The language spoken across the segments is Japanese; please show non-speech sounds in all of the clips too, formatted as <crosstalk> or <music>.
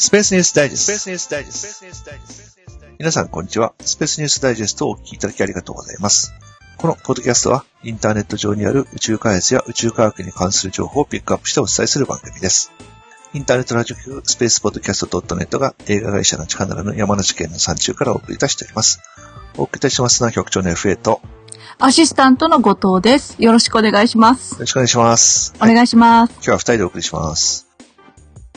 スペースニュースダイジェスト。スペースニュースダイジェスト。皆さん、こんにちは。スペースニュースダイジェストをお聞きいただきありがとうございます。このポッドキャストは、インターネット上にある宇宙開発や宇宙科学に関する情報をピックアップしてお伝えする番組です。インターネットラジオ局スペースポッドキャスト .net が映画会社の力ならぬ山梨県の山中からお送りいたしております。お送りいたしますのは局長の FA と、よアシスタントの後藤です。よろしくお願いします。ろしくお願いします。お願いします。今日は二人でお送りします。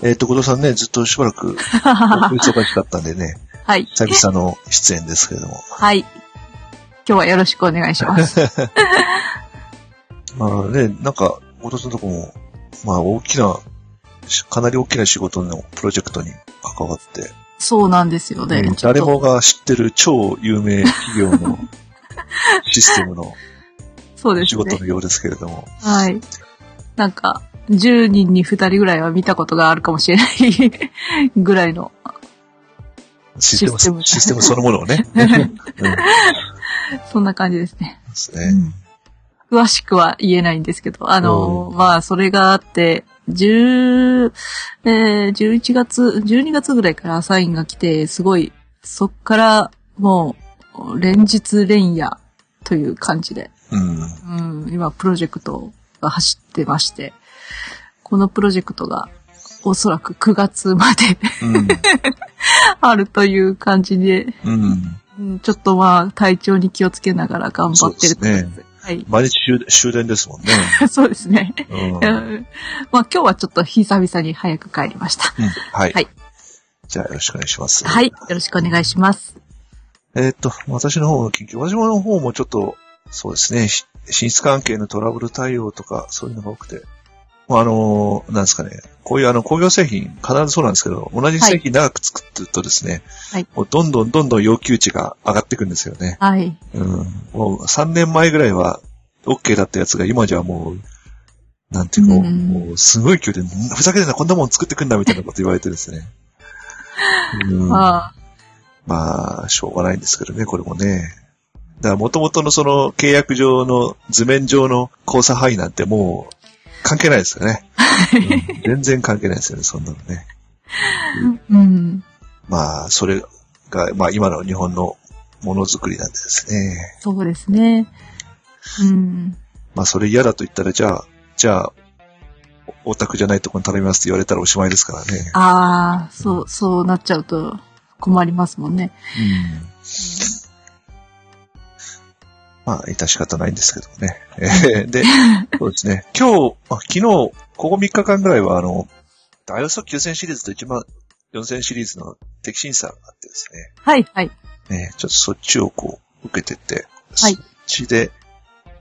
えっ、と、後藤さんね、ずっとしばらく <laughs> 忙しかったんでね、はい。久々の出演ですけれども。はい。今日はよろしくお願いします。ま <laughs> あね、なんか、後藤さんのとこも、まあ大きな、しかなり大きな仕事のプロジェクトに関わって、そうなんですよね。うん誰もが知ってる超有名企業の <laughs> システムのそうですね仕事の。ようですけれども。はい。なんか、10人に2人ぐらいは見たことがあるかもしれない <laughs> ぐらいの。システム、システムシステムそのものをね。<laughs> うん、でそんな感じですね。すね。詳しくは言えないんですけど、あの、まあ、それがあって、10、えー、11月、12月ぐらいからサインが来て、すごい、そっからもう、連日連夜という感じで、うん。うん、今、プロジェクトが走ってまして、このプロジェクトが、おそらく9月までうん。<laughs> あるという感じで、うん。うんちょっとまあ、体調に気をつけながら頑張ってると思います。はい。毎日終終電ですもんね。<laughs> そうですね。うん。う <laughs> んまあ今日はちょっと久々に早く帰りました。うんはい。はいじゃあよろしくお願いします。はい。よろしくお願いします。えーっと、私の方の緊急、私の方もちょっと、そうですね、し進出関係のトラブル対応とか、そういうのが多くて、まああの、なんですかね、こういうあの工業製品、必ずそうなんですけど、同じ製品長く作ってるとですね、はいもうどんどんどんどん要求値が上がっていくんですよね。はい。うん。もう3年前ぐらいは OK だったやつが今じゃもう、なんていうか、うんもうすごい勢いで、ふざけてんな、こんなもん作ってくんだみたいなこと言われてですね。うんま <laughs> あ、まあ、しょうがないんですけどね、これもね。だから、元々のその契約上の図面上の交差範囲なんてもう関係ないですよね。うん全然関係ないですよね、そんなのね。うん。まあ、それが、まあ今の日本のものづくりなんでですね。そうですね。うん。まあそれ嫌だと言ったら、じゃあ、じゃあ、おオタクじゃないとこに頼みますって言われたらおしまいですからね。ああ、そう、そうなっちゃうと困りますもんね。うんまあ、致し方ないんですけどね。えーで、<laughs> そうですね。今日、あ昨日、ここ3日間ぐらいは、あの、ダイオソ9000シリーズと1万4000シリーズの適審査があってですね。はい、はい。ねちょっとそっちをこう、受けてて、はいそっちで、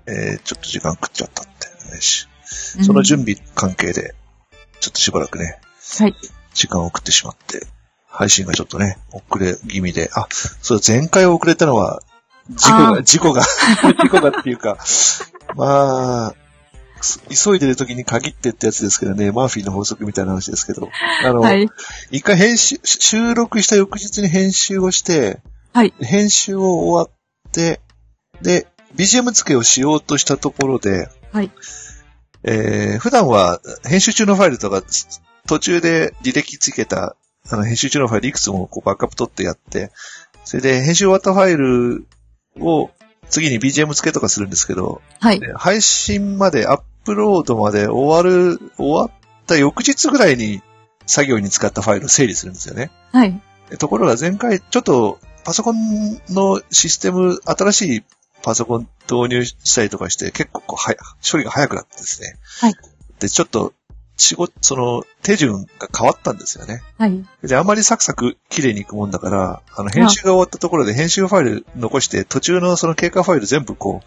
えーちょっと時間食っちゃったってしその準備関係で、ちょっとしばらくね、はい。時間を送ってしまって、配信がちょっとね、遅れ気味で、あ、そう、前回遅れたのは、事故が、事故が、<laughs> 事故がっていうか、まあ、急いでる時に限ってってやつですけどね、マーフィーの法則みたいな話ですけど、あの、はい。一回編集、収録した翌日に編集をして、はい。編集を終わって、で、BGM 付けをしようとしたところで、はい。えー普段は編集中のファイルとか、途中で履歴つけた、あの、編集中のファイルいくつもこうバックアップ取ってやって、それで編集終わったファイルを次に BGM 付けとかするんですけど、はい。で配信まで、アップロードまで終わる、終わった翌日ぐらいに作業に使ったファイルを整理するんですよね。はい。ところが前回、ちょっとパソコンのシステム、新しいパソコン導入したりとかして、結構こうはや処理が早くなってですね。はい。で、ちょっと、仕事、その、手順が変わったんですよね。はい。で、あんまりサクサク綺麗にいくもんだから、あの、編集が終わったところで編集ファイル残して、途中のその経過ファイル全部こ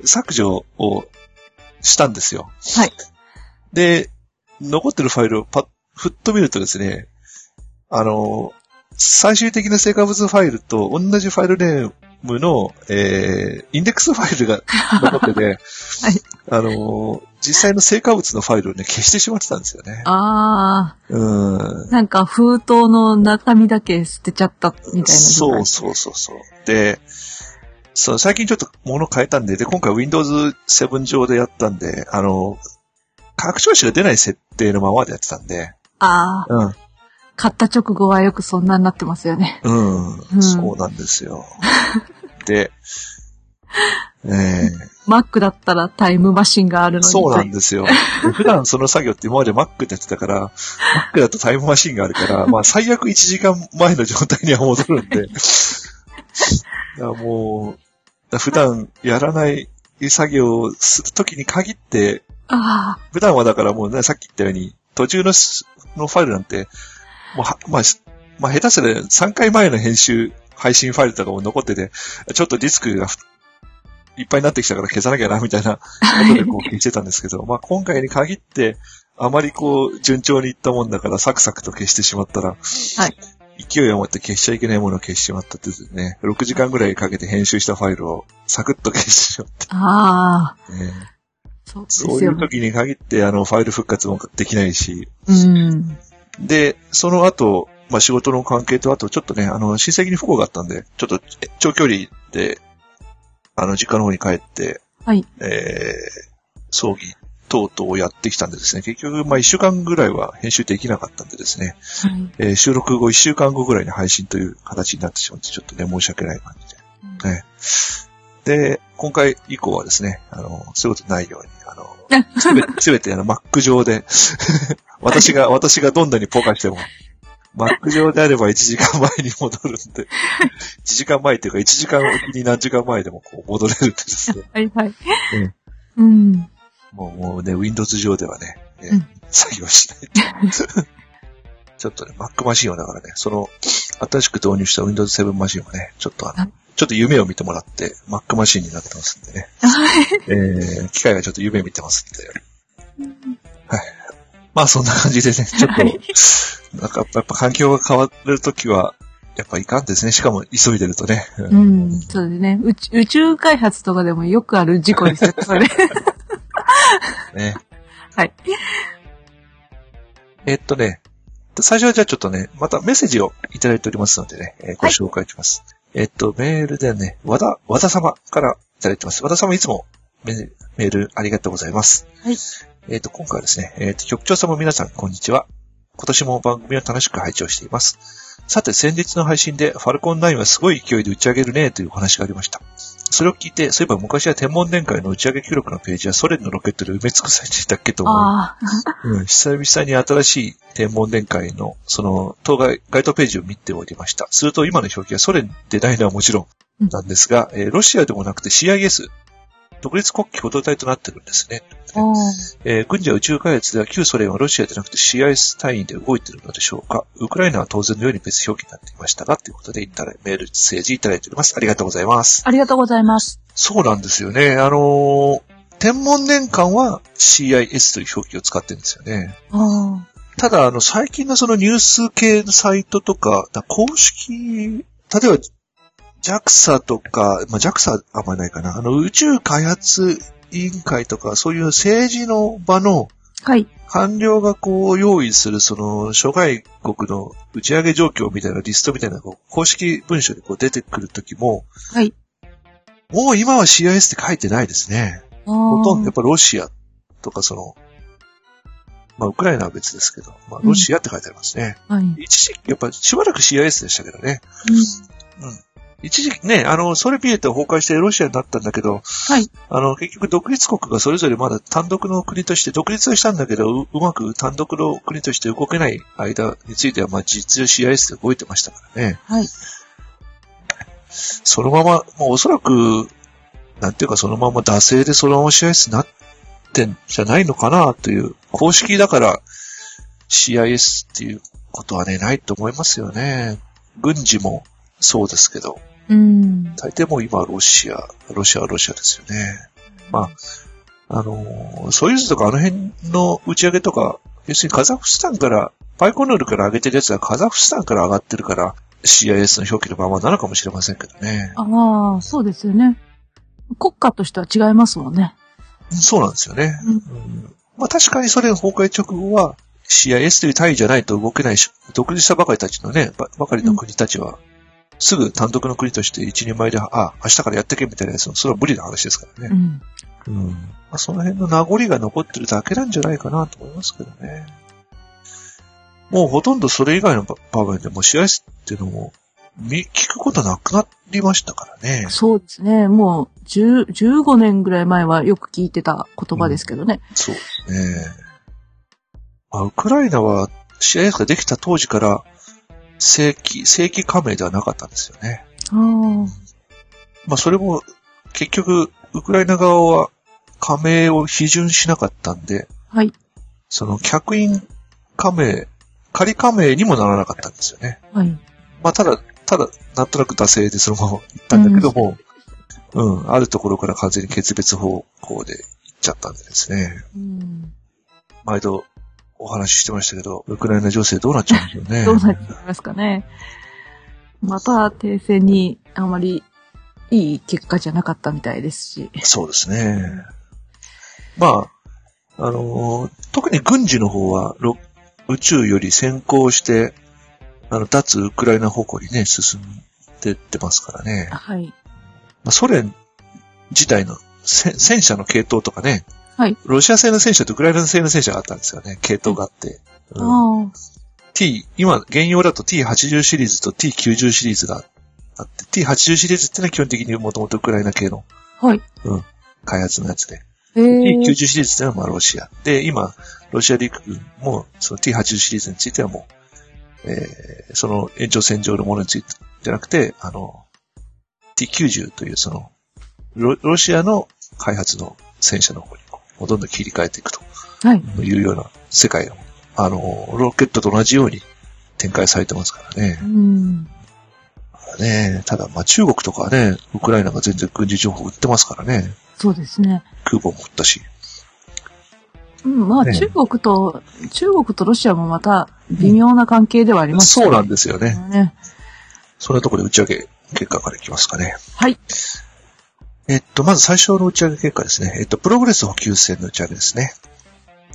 う、削除をしたんですよ。はい。で、残ってるファイルをパッ、ふっと見るとですね、あの、最終的な成果物ファイルと同じファイルネームの、えー、インデックスファイルが残ってて、<laughs> あの、実際の成果物のファイルをね、消してしまってたんですよね。あうんあ、。なんか封筒の中身だけ捨てちゃったみたいな。そうそうそうそう。で、そう、最近ちょっと物変えたんで、で、今回 Windows 7上でやったんで、あの、拡張子が出ない設定のままでやってたんで、ああ、うん。買った直後はよくそんなになってますよね。うん、うんそうなんですよ。<laughs> で、えー、Mac だったらタイムマシンがあるのに。そうなんですよ。普段その作業って今まで Mac でやってたから、Mac だとタイムマシンがあるから、<laughs> まあ最悪1時間前の状態には戻るんで、<laughs> だからもう、普段やらない作業をするときに限って、あ普段はだからもうね、さっき言ったように、途中のすのファイルなんて、もうは、まあ、しまあ、下手すら3回前の編集、配信ファイルとかも残ってて、ちょっとディスクがふいっぱいになってきたから消さなきゃな、みたいなことでこう消してたんですけど、<laughs> まあ今回に限って、あまりこう、順調にいったもんだから、サクサクと消してしまったら、はい。勢いを持って消しちゃいけないものを消してしまったってですね、6時間ぐらいかけて編集したファイルをサクッと消してしまっあ。ああ。て、ね、そうですそういよう時に限って、あの、ファイル復活もできないし、うん。で、その後、まあ仕事の関係と、あとちょっとね、あの、親戚に不幸があったんで、ちょっとえ長距離で、あの、実家の方に帰って、はい。えー、葬儀等々をやってきたんでですね、結局、まあ一週間ぐらいは編集できなかったんでですね、はい。えー収録後一週間後ぐらいに配信という形になってしまって、ちょっとね、申し訳ない感じで。ね。で、今回以降はですね、あの、そういうことないように、あの、<laughs> すべて、すべてあの、Mac 上で、<laughs> 私が、私がどんなにポカしても、Mac 上であれば1時間前に戻るんで、1時間前っていうか1時間おきに何時間前でもこう戻れるんでですね、<laughs> はいはい。うんうん。もうもうね、Windows 上ではね、ねうん作業しないと。<laughs> ちょっとね、Mac マシンをだからね、その、新しく導入した Windows 7マシンをね、ちょっとあの、ちょっと夢を見てもらって、Mac マシンになってますんでね。えー、機械がちょっと夢見てますんで。はい。まあそんな感じでね、<laughs> ちょっはいと、なんかやっぱ環境が変わるときは、やっぱいかんですね。しかも急いでるとね。ううんん。そうですね。宇宙宇宙開発とかでもよくある事故ですよ、それ。<laughs> ね。はい。えっとね、最初はじゃあちょっとね、またメッセージをいただいておりますのでね、えーご紹介します。えっと、メールでね、和田、和田様からいただいてます。和田様いつもメメールありがとうございます。はい。えっと、今回はですね、えっと、局長様皆さん、こんにちは。今年も番組を楽しく拝聴しています。さて、先日の配信で、ファルコン9はすごい勢いで打ち上げるね、というお話がありました。それを聞いて、そういえば昔は天文年会の打ち上げ記録のページはソ連のロケットで埋め尽くされていたっけと思い、ああ。<laughs> うん、久々に新しい天文年会の、その、当該、該当ページを見ておりました。すると今の表記はソ連でないのはもちろんなんですが、えーロシアでもなくて CIS、独立国旗補導隊となってるんですね。えー軍事や宇宙開発では旧ソ連はロシアでなくて CIS 単位で動いているのでしょうかウクライナは当然のように別表記になっていましたが、ということでいただメール、メッセージいただいております。ありがとうございます。ありがとうございます。そうなんですよね。あのー天文年間は CIS という表記を使ってるんですよね。あただ、あの、最近のそのニュース系のサイトとか、だ公式、例えば、JAXA とか、まあ、JAXA はあんまりないかな。あの、宇宙開発委員会とか、そういう政治の場のあ。はい。官僚がこう用意するその諸外国の打ち上げ状況みたいなリストみたいなこう公式文書でこう出てくるときも、はい。もう今は CIS って書いてないですね。ほほとんどやっぱロシアとかその、まあウクライナは別ですけど、まあロシアって書いてありますね。はい。一時期、やっぱしばらく CIS でしたけどね。うん。一時期ね、あの、ソレピエト崩壊してロシアになったんだけど、はい。あの、結局独立国がそれぞれまだ単独の国として、独立はしたんだけど、ううまく単独の国として動けない間については、まあ実情 CIS で動いてましたからね。はい。そのまま、もうおそらく、なんていうかそのまま惰性でそのまま CIS になってんじゃないのかなという、公式だから CIS っていうことはね、ないと思いますよね。軍事もそうですけど、うん。大抵もう今はロシア、ロシアはロシアですよね。まあ、あのーソユーズとかあの辺の打ち上げとか、要するにカザフスタンから、パイコヌールから上げてるやつはカザフスタンから上がってるから、CIS の表記のままなのかもしれませんけどね。ああ、そうですよね。国家としては違いますもんね。そうなんですよね。うんうんまあ確かにソ連崩壊直後は CIS という単位じゃないと動けないし、独立したばかりたちのね、ばばかりの国たちは、すぐ単独の国として一人前で、あ、明日からやってけみたいなやつも、それは無理な話ですからね。うん。うん。まあ、その辺の名残が残ってるだけなんじゃないかなと思いますけどね。もうほとんどそれ以外の場面でも試合数っていうのも、見、聞くことなくなりましたからね。そうですね。もう、10 15年ぐらい前はよく聞いてた言葉ですけどね。そうですね。まあ、ウクライナは試合ができた当時から正規、正規加盟ではなかったんですよね。まあそれも結局、ウクライナ側は加盟を批准しなかったんで、はい。その客員加盟、仮加盟にもならなかったんですよね。はい。まあただ、ただ、なんとなく惰性でそのまま行ったんだけども、うん、あるところから完全に決別方向で行っちゃったんでですね。うん。毎度お話ししてましたけど、ウクライナ情勢どうなっちゃうんでしょうね。どうなっちゃいますかね。また停戦にあまりいい結果じゃなかったみたいですし。そうですね。まあ、あのー特に軍事の方は、ろ宇宙より先行して、あの、脱ウクライナ方向にね、進んでってますからね。はい。まあ、ソ連自体のせ戦車の系統とかね、はい。ロシア製の戦車とウクライナ製の戦車があったんですよね。系統があって。うんああ。T、今、現用だと T80 シリーズと T90 シリーズがあって、T80 シリーズってのは基本的にもともとウクライナ系のはい。開発のやつで。えー、T90 シリーズってのはまあロシア。で、今、ロシア陸軍もその T80 シリーズについてはもう、えー、その延長線上のものについてじゃなくて、あの、T90 というその、ロロシアの開発の戦車の方にどんどん切り替えていくとはい。いうような世界を、あの、ロケットと同じように展開されてますからねう。ん。ねただ、まあ中国とかはね、ウクライナが全然軍事情報売ってますからね。そうですね。空母も売ったし。うん、まあ、ね中国と、中国とロシアもまた微妙な関係ではありますそうなんでですよね。ね。そんなところで打ち上げ結果からいきますかね。はい。えっと、まず最初の打ち上げ結果ですね。えっと、プログレス補給船の打ち上げですね。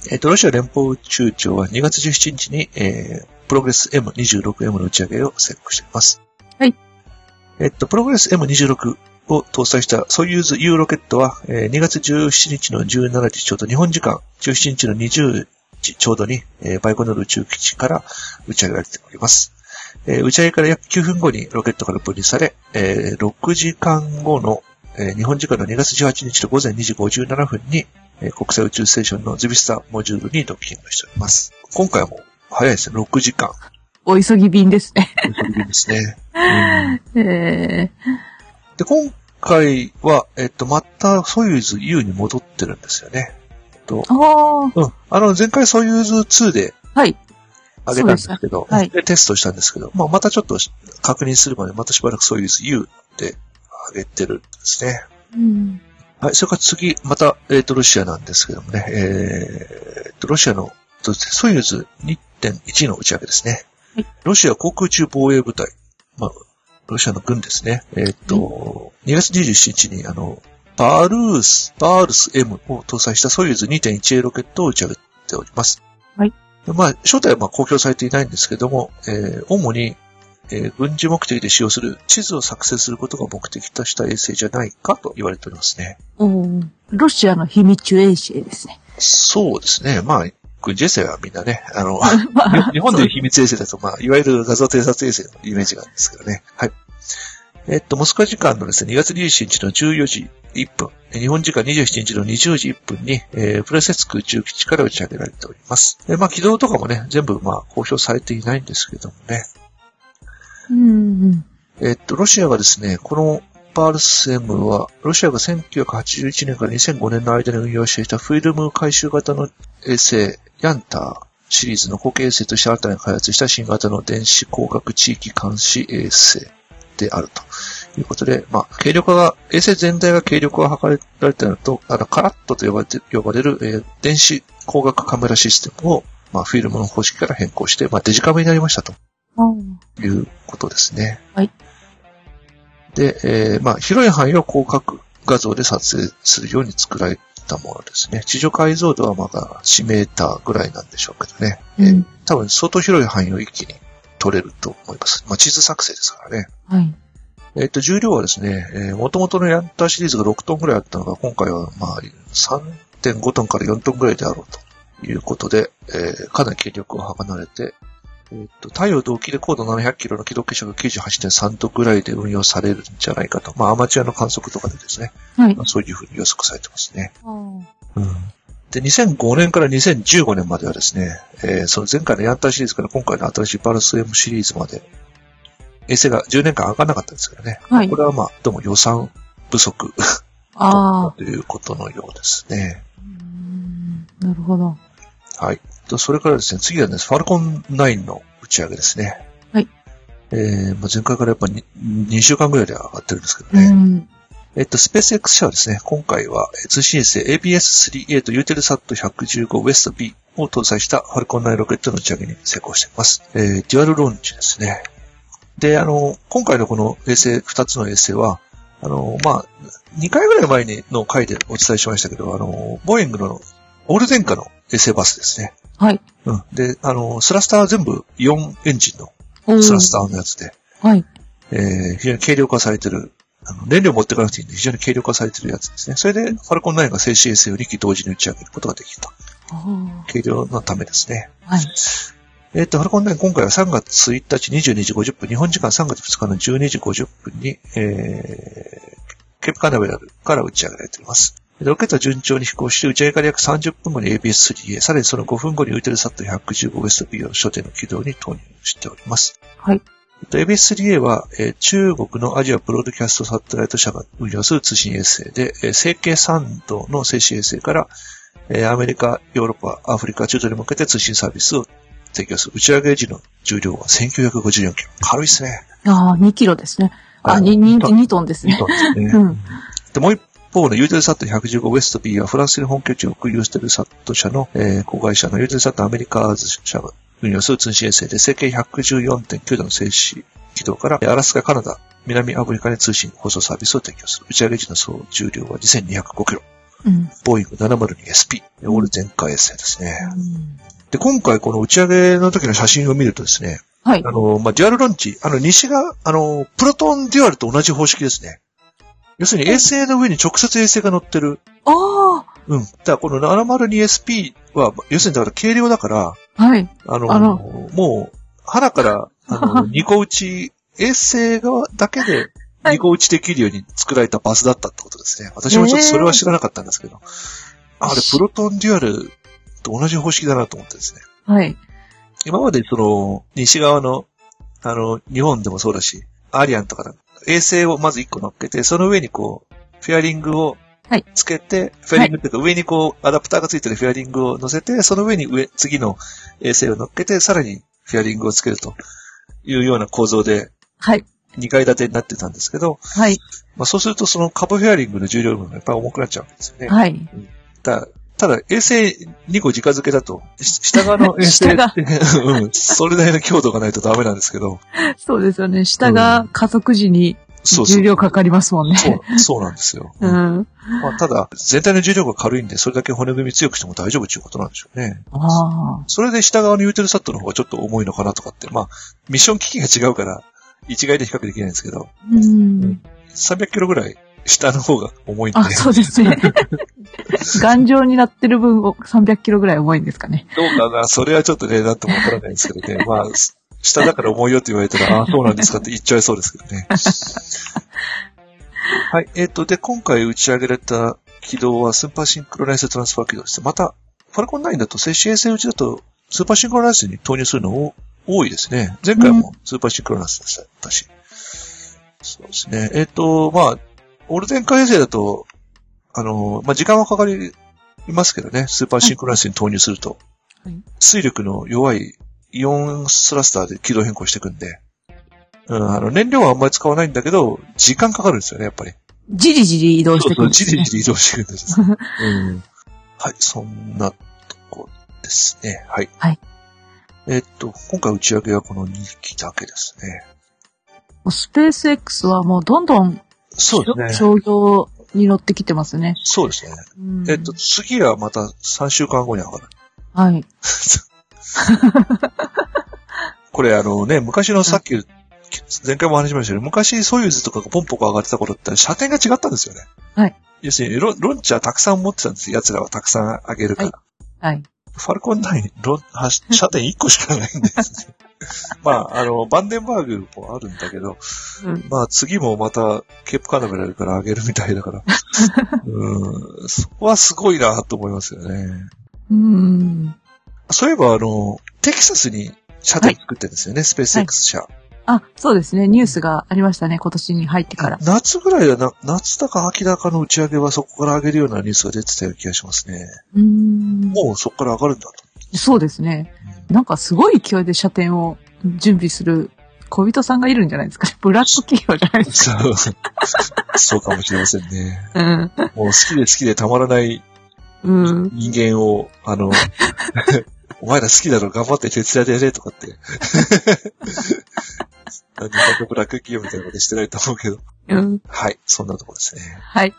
えっと、ロシア連邦宇宙庁は2月17日に、えー、プログレス M26M の打ち上げを成功しています。はい。えっと、プログレス M26 を搭載したソユーズ U ロケットは、えー2月17日の17時ちょうど日本時間17日の20時ちょうどに、えーバイコノル宇宙基地から打ち上げられております。えー打ち上げから約9分後にロケットから分離され、えー6時間後の、えー日本時間の2月18日の午前2時57分に、えー国際宇宙ステーションのズヴェズダモジュールにドッキングしております。今回はもう早いですね。6時間。お急ぎ便ですね。ということですね。<laughs> うんえで、今回は、えっと、またソユーズ U に戻ってるんですよね。えっとー、、ああ、うん。あの、前回ソユーズ2ではい。上げたんですけど、すはいでテストしたんですけど、まあ、またちょっと確認するまで、またしばらくソユーズ U で上げてるんですね。うん。はい、それから次、また、えっ、と、ロシアなんですけどもね、えー、と、ロシアの、ソユーズ2.1の打ち上げですね。はいロシア航空宇宙防衛部隊、まあ、ロシアの軍ですね。えっ、と、2月27日に、あの、バルース、バールス M を搭載したソユーズ 2.1A ロケットを打ち上げております。はい。まあ、正体はまあ公表されていないんですけども、えー主に、えー軍事目的で使用する地図を作成することが目的とした衛星じゃないかと言われておりますね。おーロシアの秘密衛星ですね。そうですね。まあ、軍事衛星はみんなね、あの、<laughs> まあ日本でいう秘密衛星だと、まあ、いわゆる画像偵察衛星のイメージがあるんですけどね。はい。えっと、モスクワ時間のですね、2月27日の14時1分、え日本時間27日の20時1分に、えープレセツク宇宙基地から打ち上げられております。えまあ、軌道とかもね、全部、まあ、公表されていないんですけどもね。うんうん。えっと、ロシアがですね、このパールス M は、ロシアが1981年から2005年の間に運用していたフィルム回収型の衛星、ヤンターシリーズの後継衛星として新たに開発した新型の電子工学地域監視衛星であるということで、まあ、軽量化が、衛星全体が軽量化が図られたのと、あの、カラットと呼ばれて、呼ばれる、えー電子工学カメラシステムを、まあ、フィルムの方式から変更して、まあ、デジカメになりましたと。あーいうことですね。はい。で、えーまあ、広い範囲を広角画像で撮影するように作られたものですね。地上解像度はまだ1メーターぐらいなんでしょうけどね。えーうん多分相当広い範囲を一気に撮れると思います。まあ、地図作成ですからね。はい。えっ、と、重量はですね、えー、元々のヤンターシリーズが6トンぐらいあったのが、今回はまあ、3.5トンから4トンぐらいであろうということで、えーかなり軽力を離れて、えっと、太陽同期で高度700キロの軌道傾斜が98.3度ぐらいで運用されるんじゃないかと。まあ、アマチュアの観測とかでですね、はい。まあそういうふうに予測されてますね。うん。で、2005年から2015年まではですね、えーその前回のヤンターシリーズから今回の新しいバルス M シリーズまで、衛星が10年間上がらなかったんですけどね。はいこれはまあ、どうも予算不足ああ。ということのようですね。うーんなるほど。はい。とそれからですね、次はですね、ファルコン9の打ち上げですね。はい。えー、まあ、前回からやっぱり 2, 週間ぐらいで上がってるんですけどうね。ん。えっと、スペース X 社はですね、今回はえー通信衛星 ABS-3A とユーテルサット 115West B を搭載したファルコン9ロケットの打ち上げに成功しています。えー、デュアルローンチですね。で、あの、今回のこの衛星、2つの衛星は、あの、まあ、2回ぐらい前にの回でお伝えしましたけど、あの、ボーイングのオール電化の衛星バスですね。はい。うん。で、あの、スラスターは全部イオンエンジンのスラスターのやつで、はい。えー非常に軽量化されてる、あの燃料持ってかなくていいんで、非常に軽量化されてるやつですね。それで、ファルコン9が静止衛星を2機同時に打ち上げることができた。軽量のためですね。はい。えっ、と、ファルコン9今回は3月1日22時50分、日本時間3月2日の12時50分に、えー、ケープカナベラルから打ち上げられています。ロケットは順調に飛行して、打ち上げから約30分後に ABS-3A、さらにその5分後にウイテルサット 115WB を初手の軌道に投入しております。はい。えっと ABS-3A は、えー中国のアジアブロードキャストサテライト社が運用する通信衛星で、えー西経3度の静止衛星から、えーアメリカ、ヨーロッパ、アフリカ、中東に向けて通信サービスを提供する。打ち上げ時の重量は1954キロ。軽いですね。ああ、2キロですね。あ、はい2、2、2トンですね2。トンですね。<laughs> うん。で、もう一方のユーテルサット 115West B はフランスに本拠地を置くユーテルサット社の、えー子会社のユーテルサットアメリカーズ社が運用する通信衛星で、西経114.9度の静止軌道から、えーアラスカ、カナダ、南アフリカに通信放送サービスを提供する。打ち上げ時の総重量は2205キロ。うん。ボーイング 702SP。オール全開衛星ですね。うんで、今回この打ち上げの時の写真を見るとですね、はいあ。の、まあ、デュアルロンチ、あの、西が、あの、プロトンデュアルと同じ方式ですね。要するに衛星の上に直接衛星が乗ってる。ああうん。だからこの 702SP は、要するにだから軽量だから、はい。あの、あのもう、腹から、あの、<laughs> 二個打ち、衛星側だけで二個打ちできるように作られたバスだったってことですね。私もちょっとそれは知らなかったんですけど。あれ、プロトンデュアルと同じ方式だなと思ってですね。はい。今までその、西側の、あの、日本でもそうだし、アリアンとかだ衛星をまず一個乗っけて、その上にこう、フェアリングをはいつけて、フェアリングっていうか上にこう、アダプターがついてるフェアリングを乗せて、その上に上、次の衛星を乗っけて、さらにフェアリングをつけるというような構造で、はい。2階建てになってたんですけど、はい。まあそうするとそのカボフェアリングの重量分がやっぱり重くなっちゃうんですよね。はい。ただ、ただ衛星2個直付けだと、し下側の <laughs> 衛星って、<laughs> うん、それなりの強度がないとダメなんですけど、そうですよね。下が加速時にそうそう重量かかりますもんね。そう、そうなんですよ。<laughs> うん。まあ、ただ、全体の重量が軽いんで、それだけ骨組み強くしても大丈夫っていうことなんでしょうね。ああ。それで下側のユーテルサットの方がちょっと重いのかなとかって、まあ、ミッション機器が違うから、一概で比較できないんですけど、うん。300キロぐらい下の方が重いんで、あ、そうですね。<laughs> 頑丈になってる分を300キロぐらい重いんですかね。どうかな、それはちょっとね、なんともわからないんですけどね。まあ、下だから重いよって言われたら、ああ、そうなんですかって言っちゃいそうですけどね。<laughs> はい。えっ、と、で、今回打ち上げられた軌道はスーパーシンクロナイズトランスファー軌道です。また、ファルコン9だと、静止衛星打ちだと、スーパーシンクロナイズに投入するのお多いですね。前回もスーパーシンクロナイズでしたし。そうですね。えっ、と、まあ、オール電化衛星だと、あの、まあ、時間はかかりますけどね、スーパーシンクロナイズに投入すると。はい水力の弱いイオンスラスターで軌道変更していくんで、うん、あの、燃料はあんまり使わないんだけど、時間かかるんですよね、やっぱり。じりじり移動してくるんですねじりじ。り移動していくんです。<laughs> うん、はい、そんなとこですね。はい。はい。えっと、今回打ち上げはこの2機だけですね。スペース X はもうどんどんそうですね。商業に乗ってきてますね。そうですね。うんえっと、次はまた3週間後に上がる。はい。<laughs> これあのね、昔のさっき、前回も話しましたけど、昔ソユーズとかがポンポコ上がってた頃って射程が違ったんですよね。はい。要するにロ、ロンチャーたくさん持ってたんですよ。奴らはたくさん上げるから。はい。ファルコン9、ロン、は射程1個しかないんです。<laughs> まあ、あの、バンデンバーグもあるんだけど、うんまあ次もまたケープカナベラルから上げるみたいだから、<laughs> うん、そこはすごいなと思いますよね。うん。そういえばあの、テキサスに車店作ってるんですよね、スペース X 社。あ、そうですね。ニュースがありましたね。今年に入ってから。夏ぐらいはな、夏だか秋だかの打ち上げはそこから上げるようなニュースが出てたような気がしますね。うーん。もうそこから上がるんだと。そうですね。なんかすごい勢いで車店を準備する小人さんがいるんじゃないですかね。<laughs> ブラック企業じゃないですか。そう、かもしれませんね。うん。もう好きで好きでたまらないうん。人間を、あの、<laughs> お前ら好きだろ、頑張って手伝ってやれとかって。日本のブラック企業みたいなことしてないと思うけど。うん。はい、そんなところですね。はい。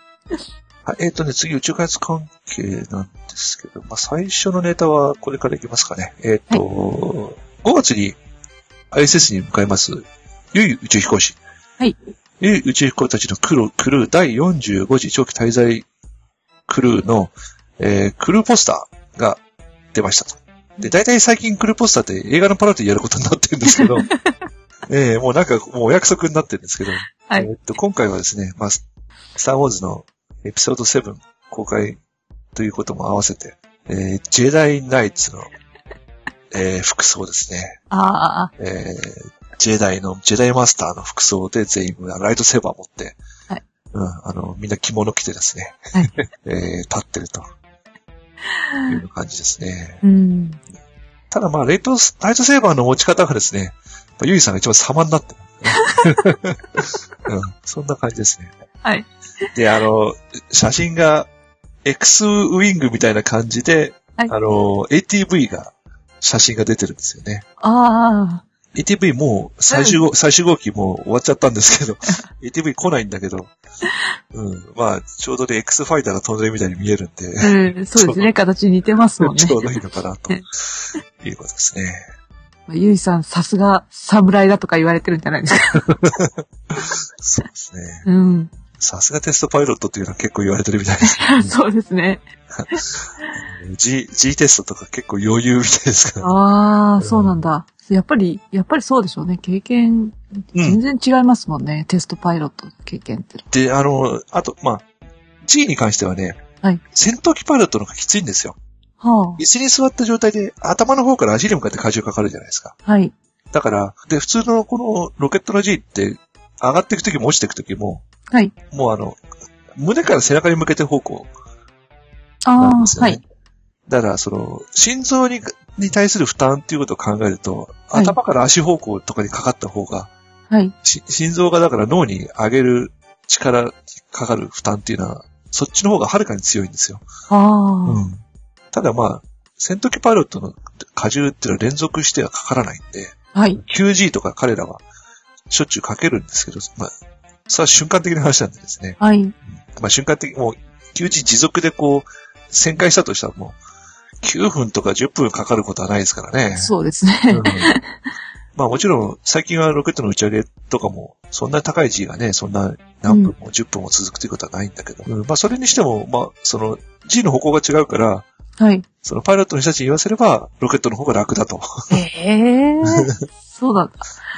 はい、えっ、とね、次宇宙開発関係なんですけど、まあ、最初のネタはこれからいきますかね。えっ、と、5月に ISS に向かいます、ゆい宇宙飛行士。はい。ゆい宇宙飛行士たちのクルー、クルー第45次長期滞在クルーの、えークルーポスターが出ましたと。で、大体最近クルーポスターって映画のパロディやることになってるんですけど、<laughs> えーもうなんか、もうお約束になってるんですけど、はいえっと、今回はですね、まあ、スターウォーズのエピソード7公開ということも合わせて、えージェダイナイツの、えー服装ですね。ああ、えージェダイの、ジェダイマスターの服装で全員ライトセーバー持って、はいうん、あの、みんな着物着てですね、はい <laughs> えー立ってると。いう感じですね。うん。ただまあ、レイト、ライトセーバーの持ち方がですね、ユイさんが一番様になってる、<laughs> うん。そんな感じですね。はい。で、あの、写真が X ウィングみたいな感じで、はいあの、ATV が、写真が出てるんですよね。ああ、ATV もう最終号、最終号機もう終わっちゃったんですけど、<laughs> ATV 来ないんだけど、うん、まあ、ちょうどね、X ファイターが飛んでるみたいに見えるんで、うん、そうですね。<laughs> 形似てますもんねち。ょうどいいのかな、ということですね。ゆいさん、さすが侍だとか言われてるんじゃないですか？<laughs> そうですね。うん。さすがテストパイロットっていうのは結構言われてるみたいですね。<laughs> そうですね。<laughs> G、G テストとか結構余裕みたいですから。ああ、そうなんだ。やっぱり、やっぱりそうでしょうね。経験、全然違いますもんね。テストパイロットの経験って。で、あの、あと、まあ、G に関してはね、はい戦闘機パイロットの方がきついんですよ。は椅子に座った状態で頭の方から足に向かって荷重かかるじゃないですか。あ。はい。だから、で、普通のこのロケットの G って上がっていくときも落ちていくときも、はい。もうあの、胸から背中に向けて方向ああ、なんですよね。はい。だから、その、心臓にに対する負担っていうことを考えると、はい頭から足方向とかにかかった方が、はい。し心臓がだから脳に上げる力にかかる負担っていうのは、そっちの方がはるかに強いんですよ。ああ、うん。ただまあ、戦闘機パイロットの荷重っていうのは連続してはかからないんで、はい。9G とか彼らはしょっちゅうかけるんですけど、まあ、それは瞬間的な話なんでですね。はい。まあ瞬間的、もう 9G 持続でこう、旋回したとしたらもう、9分とか10分かかることはないですからね。そうですね。うんまあもちろん、最近はロケットの打ち上げとかも、そんな高い G がね、そんな何分も10分も続くということはないんだけど、うんまあそれにしても、まあ、その G の方向が違うから、はい。そのパイロットの人たちに言わせれば、ロケットの方が楽だとええ <laughs> そうなんだ。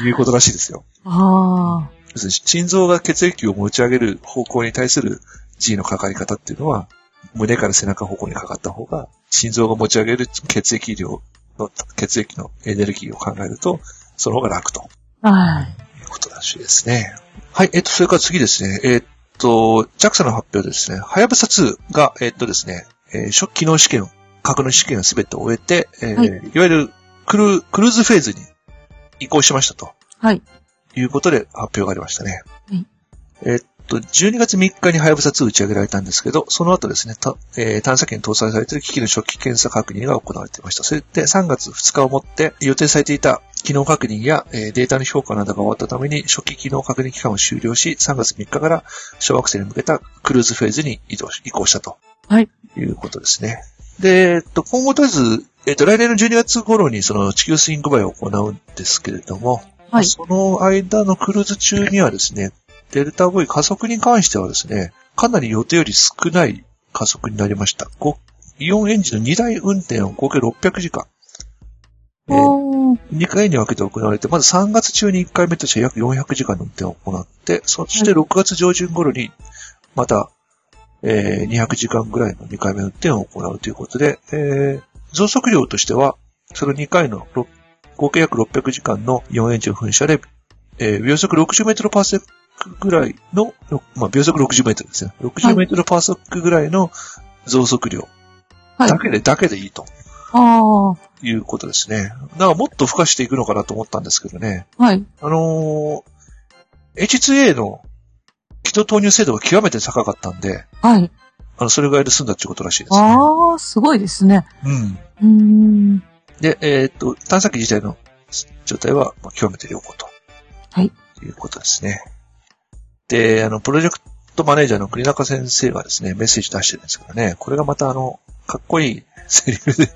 いうことらしいですよ。ああ、心臓が血液を持ち上げる方向に対する G のかかり方っていうのは、胸から背中方向にかかった方が、心臓が持ち上げる血液量の、血液のエネルギーを考えると、その方が楽とはい。いうことらしいですね。はい、えっと、それから次ですね。えっと、JAXA の発表でですね、はやぶさ2が、えっとですね、えー初期機能試験、格納試験をすべて終えて、えーはいい、わゆるクルクルーズフェーズに移行しましたと。はい。いうことで発表がありましたね。はいえっと、12月3日にはやぶさ2打ち上げられたんですけど、その後ですね、たえー探査機に搭載されている機器の初期検査確認が行われていました。それで3月2日をもって予定されていた機能確認や、えーデータの評価などが終わったために初期機能確認期間を終了し、3月3日から小惑星に向けたクルーズフェーズに移動し移行したと。はい。いうことですね。で、えっと、今後とりあえず、えっと、来年の12月頃にその地球スイングバイを行うんですけれども、はい。その間のクルーズ中にはですね、デルタ V 加速に関してはですね、かなり予定より少ない加速になりました。ごイオンエンジンの2台運転を合計600時間。えー、2回に分けて行われて、まず3月中に1回目として約400時間の運転を行って、そして6月上旬頃に、また、えー、200時間ぐらいの2回目運転を行うということで、えー、増速量としては、その2回の合計約600時間の4エンジン噴射で、えー、秒速60メートルパーセックぐらいの、まあ、秒速60メートルですね。60メートルパーセックぐらいの増速量。だけで、はい、だけでいいと。ああ。いうことですね。だからもっと付加していくのかなと思ったんですけどね。はい。あのー、H2A の軌道投入精度が極めて高かったんで。はい。あの、それぐらいで済んだっていうことらしいですね。ああ、すごいですね。うん。うん。で、えー、っと、探査機自体の状態は、まあ、極めて良好と。はい。いうことですね。で、あの、プロジェクトマネージャーの栗中先生がですね、メッセージ出してるんですけどね、これがまたあの、かっこいいセリフで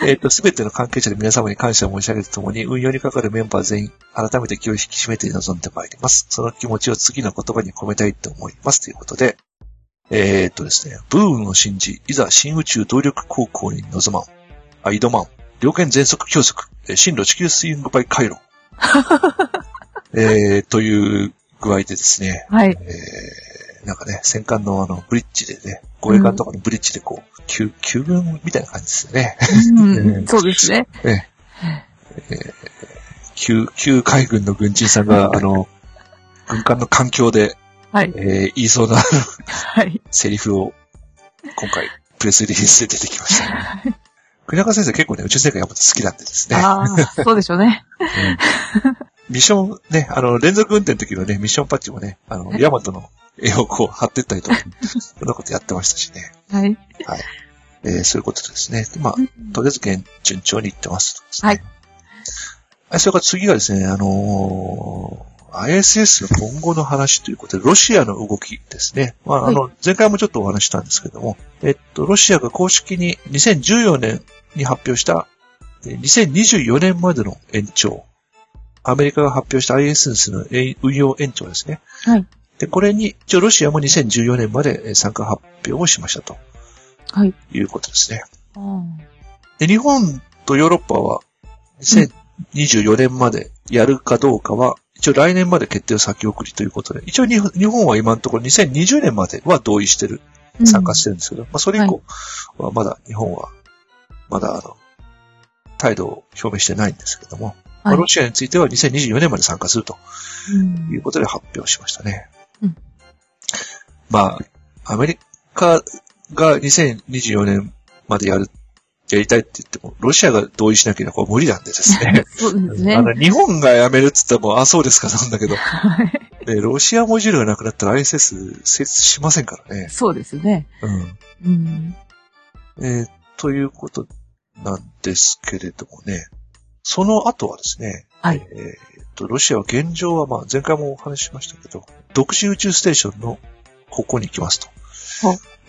<laughs> えっと、すべての関係者の皆様に感謝を申し上げるとともに、運用にかかるメンバー全員、改めて気を引き締めて臨んでまいります。その気持ちを次の言葉に込めたいと思います。ということで、えー、っとですね、ブーンを信じ、いざ新宇宙動力航行に臨まん。アイドマン。両剣全速強速。進路地球スイングバイ回路。<laughs> えー、という具合でですね。はい。えー、なんかね、戦艦のあの、ブリッジでね、護衛艦とかのブリッジでこう、救、救軍みたいな感じですよね。うん、<laughs> そうですね。えー、えー、旧、旧海軍の軍人さんが、あの、軍艦の環境で、はい。えー、言いそうな、はい。セリフを、今回、プレスリリースで出てきました、ね。国中先生結構ね、宇宙世界やっぱ好きなんでですね。ああ、そうでしょうね。う <laughs> んミッションね、あの、連続運転の時のね、ミッションパッチもね、あの、ヤマトの絵をこう貼ってったりとか、<laughs> そんなことやってましたしね。はい。はい。えー、そういうことですね。まあ、とりあえず現、順調にいってますね、はい。はい。それから次がですね、あのー、ISS の今後の話ということで、ロシアの動きですね。まあ、あの、前回もちょっとお話したんですけども、えっと、ロシアが公式に2014年に発表した2024年までの延長アメリカが発表した ISS の運用延長ですね。はい。で、これに、一応ロシアも2014年まで参加発表をしましたと。はい。いうことですね。で、日本とヨーロッパは2024年までやるかどうかは、一応来年まで決定を先送りということで、一応日本は今のところ2020年までは同意してる、参加してるんですけど、うん、まあそれ以降はまだ日本は、まだあの、態度を表明してないんですけども、はい、ロシアについては2024年まで参加するということで発表しましたね。うん、まあ、アメリカが2024年までやる、やりたいって言っても、ロシアが同意しなければこれ無理なんでですね。<laughs> そうですね。あの、日本がやめるって言ったらもう、あ、そうですかなんだけど。はい。で、ロシアモジュールがなくなったら ISS 成立しませんからね。そうですね。うん。うん。えー、ということなんですけれどもね。その後はですね、はい。えっと、ロシアは現状は、まあ、前回もお話ししましたけど、独自宇宙ステーションの方向に行きますと。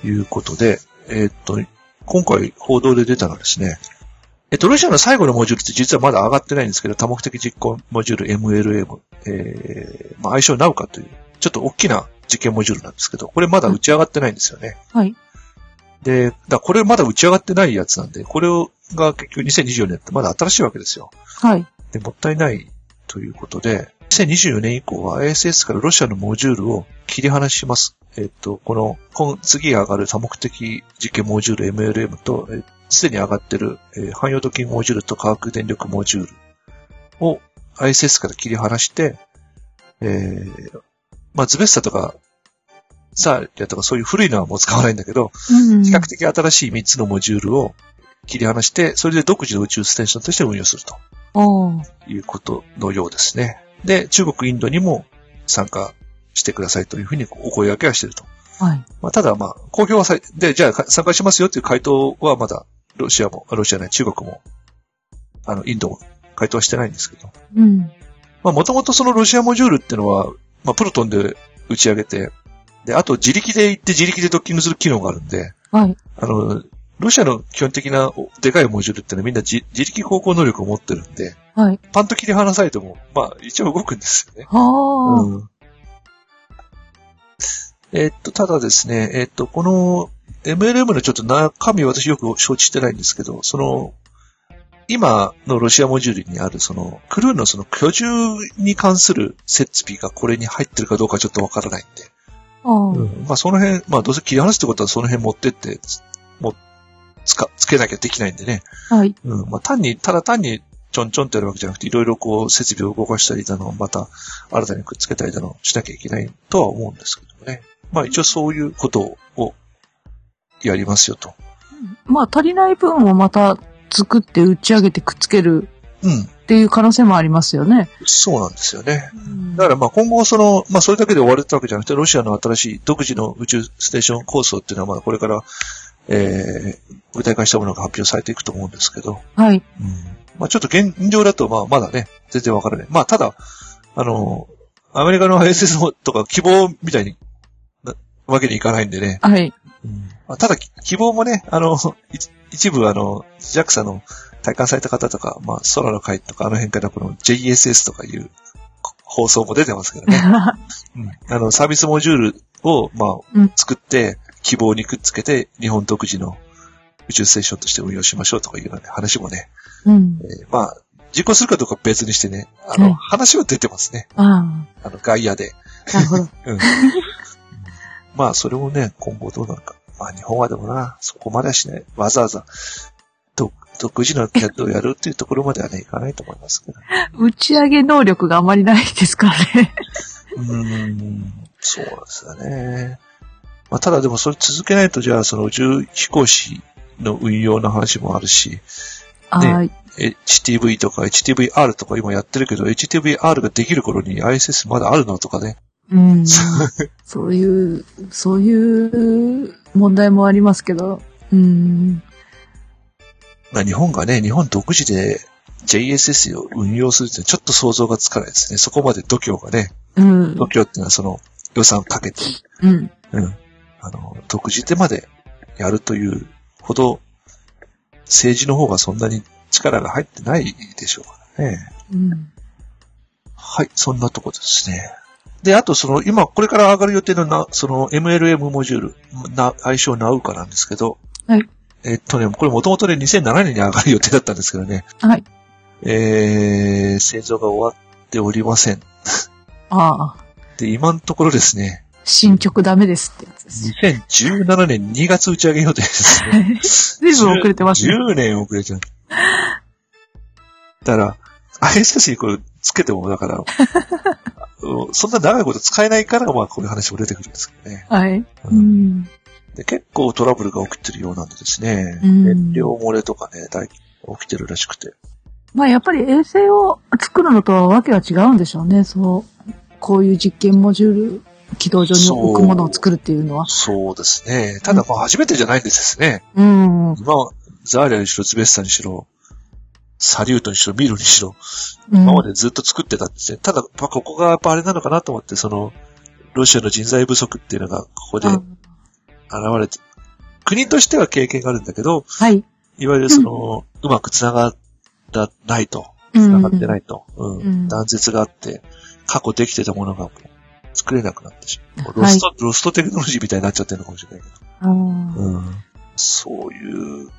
いうことで、えっと、今回報道で出たのはですね、えっと、ロシアの最後のモジュールって実はまだ上がってないんですけど、多目的実行モジュール MLM、えー、まあ、相性ナウカという、ちょっと大きな実験モジュールなんですけど、これまだ打ち上がってないんですよね。はい。で、だこれまだ打ち上がってないやつなんで、これが結局2024年ってまだ新しいわけですよ。はい。で、もったいないということで、2024年以降は ISS からロシアのモジュールを切り離します。えっと、この、今次上がる多目的実験モジュール MLM と、すでに上がってる、えー、汎用土金モジュールと化学電力モジュールを ISS から切り離して、えー、まあ、ズベッサとかさあ、とかそういう古いのはもう使わないんだけど、うん、比較的新しい3つのモジュールを切り離して、それで独自の宇宙ステーションとして運用すると。いうことのようですね。で、中国、インドにも参加してくださいというふうにお声掛けはしていると。はい。まあ、ただ、まあ、公表はさ、で、じゃあ参加しますよっていう回答はまだ、ロシアも、ロシアね、中国も、あの、インドも回答はしてないんですけど。うん。まあ、もともとそのロシアモジュールっていうのは、まあ、プロトンで打ち上げて、で、あと自力で行って自力でドッキングする機能があるんで、はい。あの、ロシアの基本的なでかいモジュールってのはみんな自力航行能力を持ってるんで、はい。パンと切り離されても、まあ、一応動くんですよね。はあ。うん。えー、っと、ただですね、えー、っと、この MLM のちょっと中身私よく承知してないんですけど、その、今のロシアモジュールにあるその、クルーのその居住に関する設備がこれに入ってるかどうかちょっとわからないんで。うん。まあその辺、まあどうせ切り離すってことはその辺持ってって、つもう、つか、つけなきゃできないんでね。はい。うん。まあ単に、ただ単にちょんちょんってやるわけじゃなくて、いろいろこう設備を動かしたりだの、また新たにくっつけたりだのしなきゃいけないとは思うんですけどね。まあ一応そういうことをやりますよと。まあ、足りない分をまた作って打ち上げてくっつけるうん。っていう可能性もありますよね。そうなんですよね。だからまあ今後その、まあそれだけで終わるってわけじゃなくて、ロシアの新しい独自の宇宙ステーション構想っていうのはまだこれから、えー、具体化したものが発表されていくと思うんですけど、はい。うん。まあちょっと現状だとまあまだね、全然わからない。まあただ、あの、アメリカの ISS とか希望みたいになわけにいかないんでね。はい。まあただ希望もね、あの、い一部あの、JAXA の体感された方とか、まあ空の会とかあの辺からこの JSS とかいう放送も出てますけどね。<laughs> うんあの、サービスモジュールを、まあ、うん作って、希望にくっつけて、日本独自の宇宙ステーションとして運用しましょうとかいうような、ね、話もね、うん。えーまあ、実行するかどうかは別にしてね、あの、はい話は出てますね。ああの、外野で。あ、なるほど。<laughs> うん。まあ、それもね、今後どうなるか。まあ、日本はでもな、そこまではしない。わざわざ、独独自のキャットをやるっていうところまではね、いかないと思いますけど。打ち上げ能力があまりないですからね。<laughs> うーん、そうですよね。まあ、ただでもそれ続けないと、じゃあ、その宇宙飛行士の運用の話もあるし、はい。HTV とか HTVR とか今やってるけど、HTVR ができる頃に ISS まだあるのとかね。うん。<laughs> そういう、そういう問題もありますけど。うん。まあ、日本がね、日本独自で JSS を運用するってちょっと想像がつかないですね。そこまで度胸がね、うん。度胸っていうのはその予算かけて、うん。うん。あの、独自でまでやるというほど、政治の方がそんなに力が入ってないでしょうからね。うん。はい、そんなとこですね。で、あとその、今、これから上がる予定のな、その MLM モジュール、な、愛称ナウカなんですけど、はい。えっとね、これもともとね、2007年に上がる予定だったんですけどね、はい。えー、製造が終わっておりません。ああ。で、今のところですね、新曲ダメですってやつです。2017年2月打ち上げ予定ですね。随分遅れてますね。10年遅れちゃう。だから、ISS にこれつけても、だから、<laughs> うんそんな長いこと使えないから、まあこういう話も出てくるんですけどね。はい。ううんん。で結構トラブルが起きてるようなんでですね、うん燃料漏れとかね、大起きてるらしくて。まあやっぱり衛星を作るのとはわけは違うんでしょうね。そう。こういう実験モジュール、軌道上に置くものを作るっていうのは。そうですね。ただまあ初めてじゃないんですね。うん。今、ザーリアにしろ、ズベッサにしろ、サリュートにしろ、ミールにしろ、うん今までずっと作ってたんですね。ただ、まあ、ここがやっぱあれなのかなと思って、その、ロシアの人材不足っていうのがここで現あれて、国としては経験があるんだけど、はい。いわゆるその、うまく繋がらないと、うん繋がってないと、うんうん断絶があって、過去できてたものが作れなくなってしまう。はいロスト、ロストテクノロジーみたいになっちゃってるのかもしれないけど、うん、そういう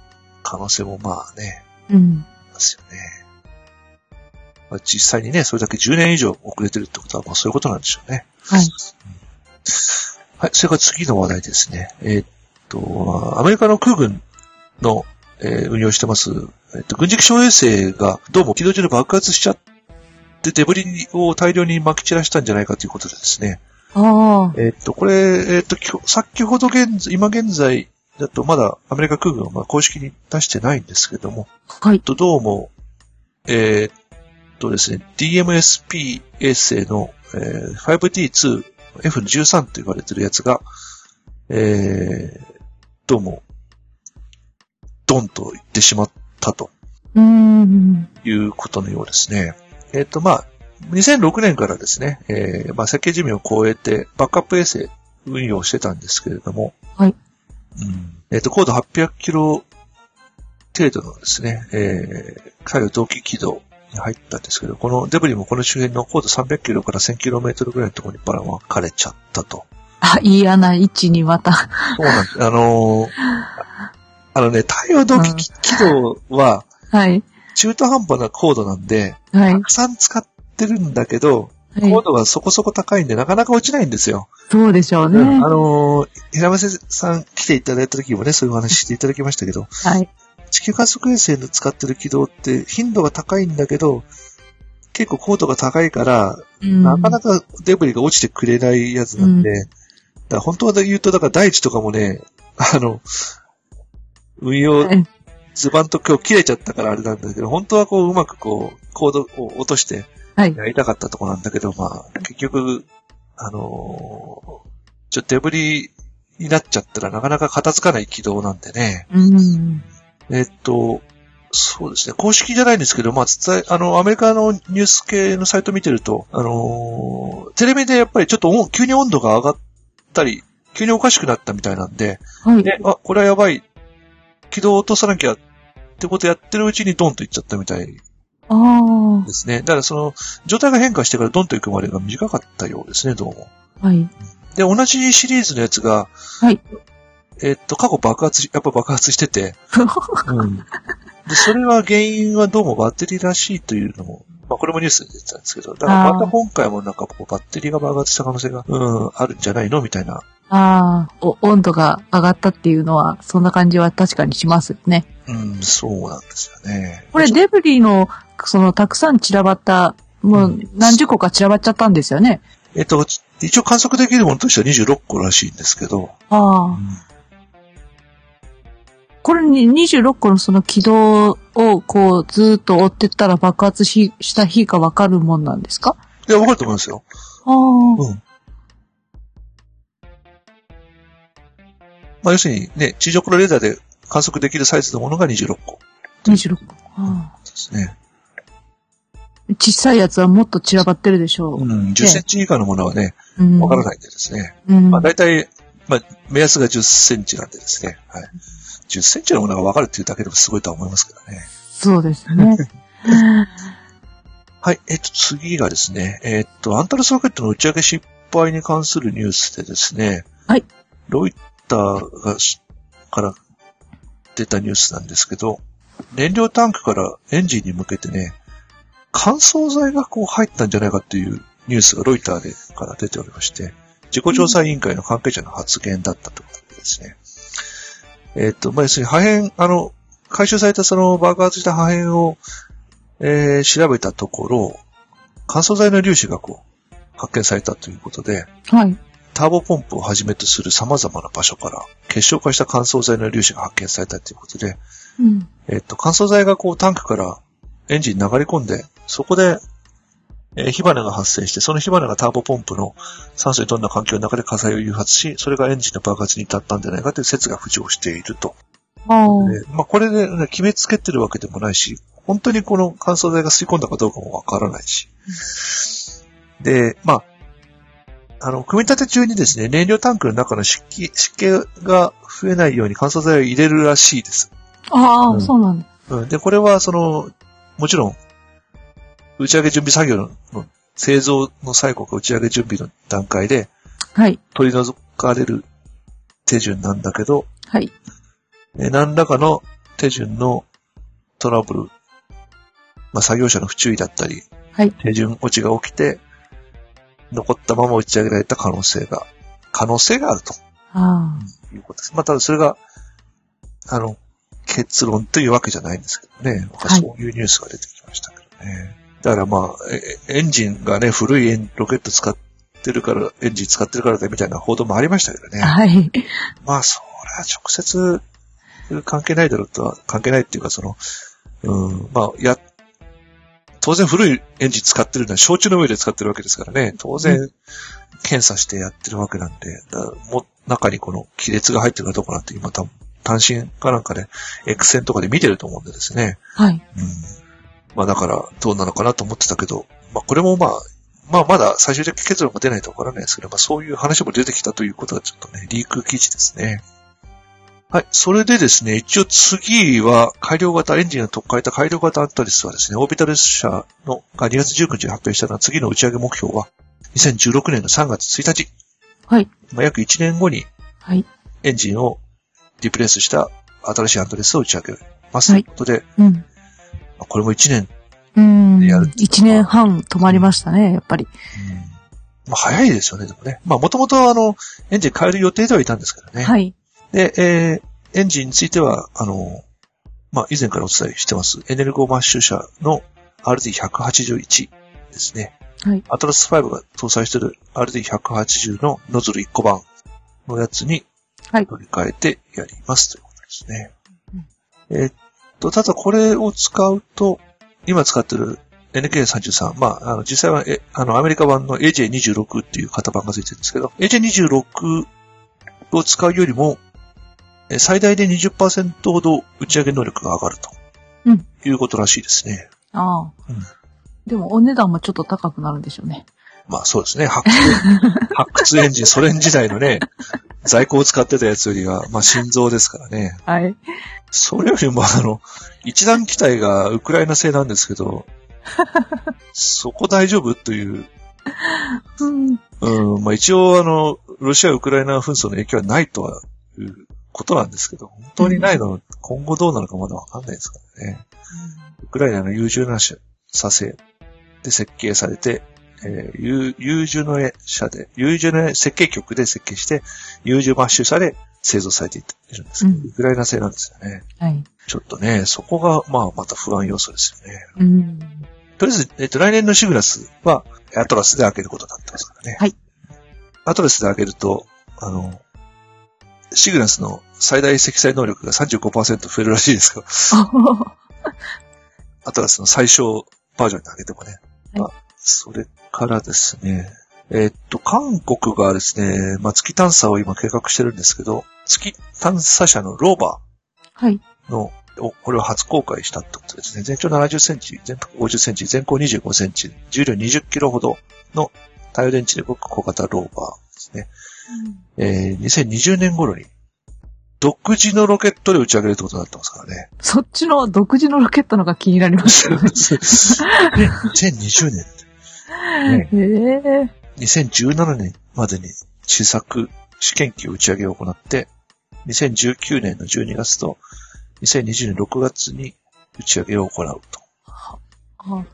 可能性もまあね、うん。ますよね。まあ、実際にね、それだけ10年以上遅れてるってことは、まあそういうことなんでしょうね。はい。はい、それから次の話題ですね。えーっと、アメリカの空軍の、えー運用してます、えーっと、軍事気象衛星がどうも軌道上で爆発しちゃって、デブリを大量に撒き散らしたんじゃないかということでですね。ああ。えーっと、これ、えーっと、きょ先ほど現在、今現在だとまだアメリカ空軍はまあ公式に出してないんですけども、はい。と、どうも、えーっとですね、DMSP 衛星の、えー 5T2、F13 と言われてるやつが、えー、どうも、ドンと言ってしまったとうーん。いうことのようですね。えーっと、まあ、2006年からですね、えー、まあ、設計寿命を超えて、バックアップ衛星運用してたんですけれども、はい。うん。えーっと、高度800キロ程度のですね、えー、海洋同期軌道に入ったんですけど、このデブリもこの周辺の高度300キロから1000キロメートルぐらいのところにばらまかれちゃったと。あ、嫌な位置にまた。そうなんです。あのーあのね、太陽同期軌道は、はい。中途半端なコードなんで、はいた。くさん使ってるんだけど、はいコードがそこそこ高いんで、なかなか落ちないんですよ。そうでしょうね。うんあのー、平間さん来ていただいた時もね、そういうお話していただきましたけど、はい。地球観測衛星の使ってる軌道って頻度が高いんだけど、結構高度が高いから、うんなかなかデブリが落ちてくれないやつなんで、うだから本当は言うと、だから大地とかもね、あの、運用はいズバンと今日切れちゃったからあれなんだけど、本当はこううまくこう、コードを落としてはい。やりたかったとこなんだけど、まあ、結局、あのーちょっとデブリになっちゃったらなかなか片付かない軌道なんでね。うん。えっと、そうですね。公式じゃないんですけど、まあ、伝え、あの、アメリカのニュース系のサイト見てると、あのーテレビでやっぱりちょっとお急に温度が上がったり、急におかしくなったみたいなんで、はい。で、あ、これはやばい。軌道を落とさなきゃってことやってるうちにドンといっちゃったみたいああ。ですね。だからその、状態が変化してからドンと行くまでが短かったようですね、どうも。はい。で、同じシリーズのやつが、はい。えっと、過去爆発し、やっぱ爆発してて、<laughs> うん。で、それは原因はどうもバッテリーらしいというのも、まあこれもニュースで出てたんですけど、だからまた今回もなんかこうバッテリーが爆発した可能性が、うん、あるんじゃないのみたいな。ああ、お、温度が上がったっていうのは、そんな感じは確かにしますよね。うん、そうなんですよね。これデブリの、その、たくさん散らばった、もうう何十個か散らばっちゃったんですよね。えっと、一応観測できるものとしては26個らしいんですけど、ああ。これに26個のその軌道をこうずーっと追ってったら爆発しした日がわかるもんなんですか？いや、わかると思いますよ。ああ。うん。まあ、要するにね、地上からレーダーで観測できるサイズのものが26個26個。あですね。あ小さいやつはもっと散らばってるでしょう。うん、10センチ以下のものはね、うん。わからないんでですね。うん。まあ、大体、まあ、目安が10センチなんでですね。はい。10センチのものがわかるっていうだけでもすごいとは思いますけどね。そうですね。<laughs> はい。えっと、次がですね、えっと、アンタルスロケットの打ち上げ失敗に関するニュースでですね、はい。ロイターが、から出たニュースなんですけど、燃料タンクからエンジンに向けてね、乾燥剤がこう入ったんじゃないかっていうニュースがロイターでから出ておりまして、自己調査委員会の関係者の発言だったということですね。えっ、と、まあ、要するに破片、あの、回収されたその爆発した破片を、えー調べたところ、乾燥剤の粒子がこう、発見されたということで、はい。ターボポンプをはじめとする様々な場所から結晶化した乾燥剤の粒子が発見されたということで、うん。えっと、乾燥剤がこうタンクからエンジンに流れ込んで、そこで、えー火花が発生して、その火花がターボポンプの酸素に富んだ環境の中で火災を誘発し、それがエンジンの爆発に至ったんじゃないかという説が浮上していると。あまあ、これで、ね、決めつけてるわけでもないし、本当にこの乾燥剤が吸い込んだかどうかもわからないし。で、まあ、あの、組み立て中にですね、燃料タンクの中の湿気、湿気が増えないように乾燥剤を入れるらしいです。ああ、うんそうなんだ。うん、で、これは、その、もちろん、打ち上げ準備作業のの製造の最後か打ち上げ準備の段階ではい。取り除かれる手順なんだけど、はい。えー何らかの手順のトラブル、まあ、作業者の不注意だったり、はい手順落ちが起きて、残ったまま打ち上げられた可能性が、可能性があるとあいうことです。まあ、ただそれが、あの、結論というわけじゃないんですけどね。はいそういうニュースが出てきましたけどね。だからまあ、えエンジンがね、古いロケット使ってるから、エンジン使ってるからだみたいな報道もありましたけどあ。ね。はい。まあ、それは直接関係ないだろうとは、関係ないっていうか、その、うん、まあ、や、当然古いエンジン使ってるのは承知の上で使ってるわけですからね。当然、検査してやってるわけなんで、も中にこの亀裂が入ってるかどうかなんて今単身かなんかで、X 線とかで見てると思うんでですね。はい。うん。まあだから、どうなのかなと思ってたけど、まあこれもまあ、まあまだ最終的結論が出ないとわからないですけど、まあそういう話も出てきたということはちょっとね、リーク記事ですね。はい。それでですね、一応次は改良型、エンジンが取っ換えた改良型アンタリスはですね、オービタル社のが2月19日に発表したのは次の打ち上げ目標は、2016年の3月1日、はい。まあ、約1年後にはい。エンジンをリプレイスした新しいアンタリスを打ち上げます。ということで、うん。これも1年、うん。やるっていう一年半止まりましたね、やっぱり。まあ早いですよね、でもね。まあもともとあの、エンジン変える予定ではいたんですけどね。はい。で、えー、エンジンについては、あの、まあ以前からお伝えしてます、エネルゴマッシュ車の RD181 ですね。はい。アトラス5が搭載している RD180 のノズル1個版のやつにはい乗り換えてやりますということですね。えーっと、ただこれを使うと、今使ってる NK33、まあ、あの、実際は、え、あの、アメリカ版の AJ26 っていう型番がついてるんですけど、AJ26 を使うよりも、え最大で20%ほど打ち上げ能力が上がると。うんいうことらしいですね。ああ。うんでも、お値段もちょっと高くなるんでしょうね。まあそうですね。発掘、<laughs> 発掘エンジン、ソ連時代のね、在庫を使ってたやつよりは、まあ心臓ですからね。はい。それよりもあの、一段機体がウクライナ製なんですけど、そこ大丈夫という、<laughs> うん。うん、まあ一応あの、ロシア・ウクライナ紛争の影響はないとはいうことなんですけど、本当にないの、今後どうなるかまだわかんないですからね。ウクライナの優柔な社製で設計されて、えー、優優柔の社で、優柔の設計局で設計して、優柔マッシュ社で製造されているんですけど、うんウクライナ製なんですよね。はい。ちょっとね、そこが、まあ、また不安要素ですよね。うん。とりあえず、えっと、来年のシグラスは、アトラスで開けることになってますからね。はい。アトラスで開けると、あの、シグラスの最大積載能力が35%増えるらしいですよ。アトラスの最小バージョンに上げてもね。はいあそれからですね、えっと、韓国がですね、まあ、月探査を今計画してるんですけど、月探査車のローバはい。ーの、おこれを初公開したってことですね。全長70センチ、全幅50センチ、全高25センチ、重量20キロほどの太陽電池で動く小型ローバーですね。えー、2020年頃に、独自のロケットで打ち上げるってことになってますからね。そっちの独自のロケットのが気になりますよね。2020年、ねへえ。2017年までに試作、試験機打ち上げを行って、2019年の12月と2020年6月に打ち上げを行うと。あ打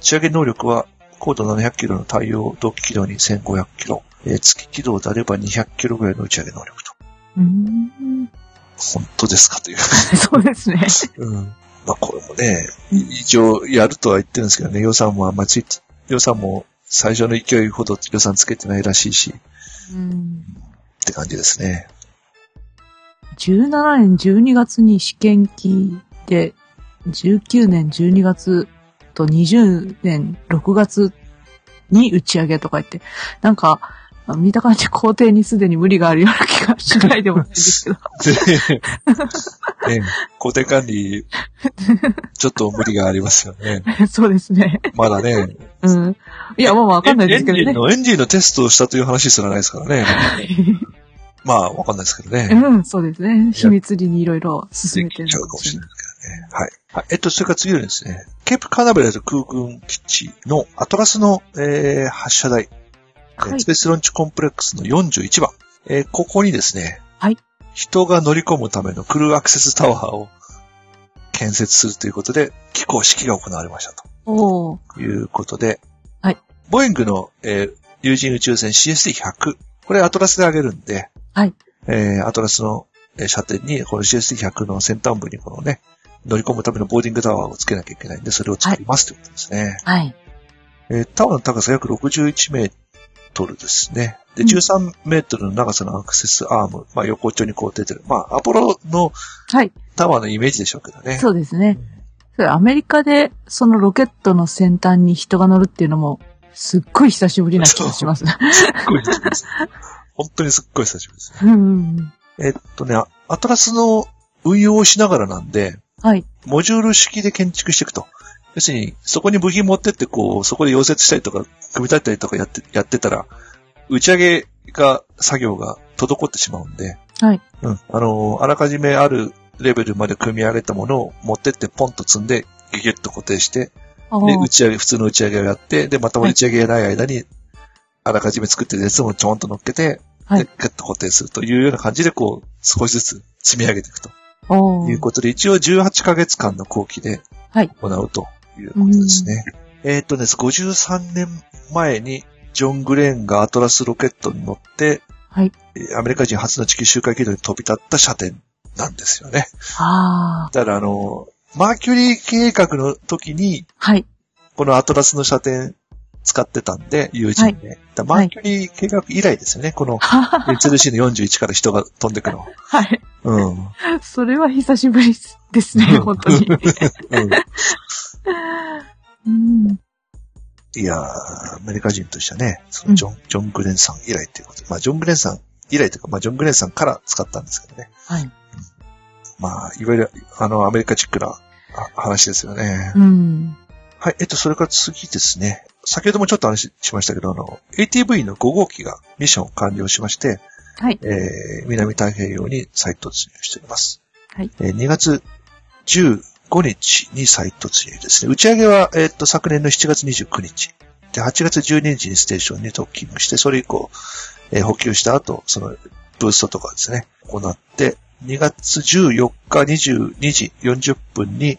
ち上げ能力は高度700キロの太陽同期軌道に1500キロ、えー月軌道であれば200キロぐらいの打ち上げ能力と。うーん。本当ですかという。<laughs> そうですね。うん。まあこれもね、一応やるとは言ってるんですけどね、予算もあんまりついて、予算も最初の勢いほど予算つけてないらしいし、うん。って感じですね。17年12月に試験機で、19年12月と20年6月に打ち上げとか言って、なんか、見た感じ工程にすでに無理があるような気がしないでもないですけど。<laughs> 工程管理、ちょっと無理がありますよね。<laughs> そうですね。まだね。うん。いや、もうわかんないですけどねエンジン。の、エンジンのテストをしたという話すらないですからね。<laughs> まあ、わかんないですけどね。うん、そうですね。秘密裏にいろいろ進めてるできちゃうかもしれないですけどね。はい。はい。えっと、それから次はですね、ケープカーナベルと空軍基地のアトラスの、えー発射台、はいスペースロンチコンプレックスの41番。えーここにですね、はい人が乗り込むためのクルーアクセスタワーを建設するということで、寄港式が行われましたと。おいうことで、はい。ボーイングの、えー有人宇宙船 CST100。これアトラスで上げるんで、はい。えーアトラスの、えー射点に、この CST100 の先端部にこのね、乗り込むためのボーディングタワーをつけなきゃいけないんで、それを作りますということですね。はい。えータワーの高さ約61メートルですね。で、うん13メートルの長さのアクセスアーム、まあ横っちょにこう出てる。まあ、アポロのはい。タワーのイメージでしょうけどね。そうですね。アメリカでそのロケットの先端に人が乗るっていうのも、すっごい久しぶりな気がします。すっごい久しぶりです。本当にすっごい久しぶりですね。うん。えっとね、アトラスの運用をしながらなんで、はい。モジュール式で建築していくと。要するに、そこに部品持ってって、こう、そこで溶接したりとか、組み立てたりとかやって、やってたら、打ち上げが、作業が滞ってしまうんで、はい。うん。あの、あらかじめあるレベルまで組み上げたものを持ってってポンと積んで、ギュギュッと固定して、で、打ち上げ、普通の打ち上げをやって、で、また打ち上げやない間に、あらかじめ作ってるやつもちょんと乗っけて、はいで、ガッと固定するというような感じで、こう、少しずつ積み上げていくということで、一応18ヶ月間の後期で、はい行うということですね。えーっとね、53年前にジョン・グレーンがアトラスロケットに乗って、はい。えーアメリカ人初の地球周回軌道に飛び立った射程なんですよね。ああ。だからあの、マーキュリー計画の時に、はい。このアトラスの射程使ってたんで、友人で。だからマーキュリー計画以来ですよね。この、は HLC の41から人が飛んでくの。<laughs> い。うん。それは久しぶりですね、本当に。<laughs> うんうん。いやー、アメリカ人としてはね、そのジョン、ジョン・グレンさん以来ということで、まあ、ジョン・グレンさん以来というか、まあ、ジョン・グレンさんから使ったんですけどね。はい。まあ、いわゆる、あの、アメリカチックなあ話ですよね。うん。はい、えっと、それから次ですね。先ほどもちょっと話しましたけど、あの、ATV の5号機がミッションを完了しまして、はい。えー、南太平洋に再突入しております。はい。えー2月15日に再突入ですね。打ち上げは、えーっと、昨年の7月29日。で、8月12日にステーションにドッキングして、それ以降、えー補給した後、その、ブーストとかですね、行って、2月14日22時40分に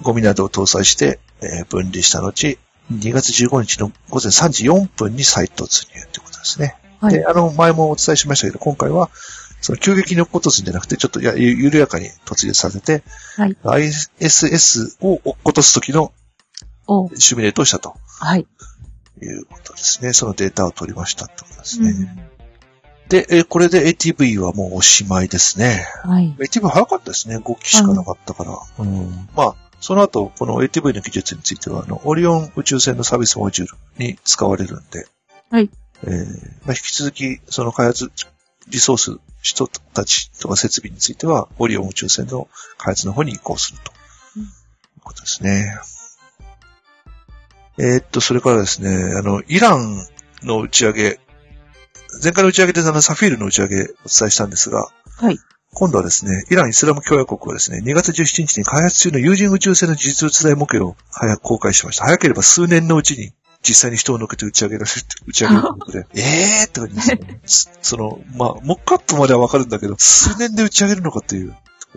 ゴミなどを搭載して、えー分離した後、2月15日の午前3時4分に再突入ということですね。はいで、あの、前もお伝えしましたけど、今回は、その急激に落っことすんじゃなくて、ちょっとやゆ緩やかに突入させて、はい。ISS を落っことすときのおシミュレートをしたとはい。いうことですね。そのデータを取りましたってことですね。うん。で、えーこれで ATV はもうおしまいですね。はい。ATV 早かったですね。5機しかなかったから。うん。まあ、その後、この ATV の技術については、あの、オリオン宇宙船のサービスモジュールに使われるんで、はい。えーまあ、引き続き、その開発、リソース、人たちとか設備については、オリオン宇宙船の開発の方に移行すると。うんいうことですね。えーっと、それからですね、あの、イランの打ち上げ、前回の打ち上げであの、サフィールの打ち上げお伝えしたんですが、はい。今度はですね、イラン・イスラム共和国はですね、2月17日に開発中の有人宇宙船の実物大模型を早く公開しました。早ければ数年のうちに実際に人を乗っけて打ち上げられるって、<laughs> 打ち上げるということで、え <laughs> えーって感じですね。つその、まあ、モックアップまではわかるんだけど、数年で打ち上げるのかっていう。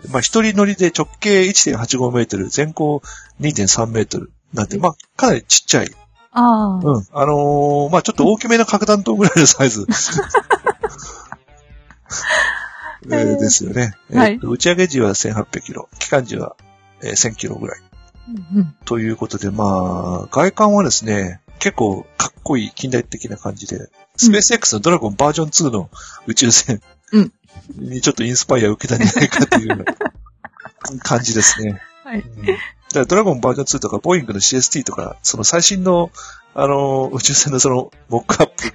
まあ、一人乗りで直径1.85メートル、全高2.3メートルなんて、まあ、かなりちっちゃい。ああ。うん。あのーまあ、ちょっと大きめな核弾頭ぐらいのサイズ。<laughs> えーですよね。はいえーと打ち上げ時は1800キロ、期間時は、えー1000キロぐらい。うん。ということで、まあ、外観はですね、結構かっこいい近代的な感じで、スペース X のドラゴンバージョン2の宇宙船うんにちょっとインスパイアを受けたんじゃないかっていう <laughs> 感じですね。はい。うんだドラゴンバージョン2とか、ボーイングの CST とか、その最新の、あの、宇宙船のその、モックアップ、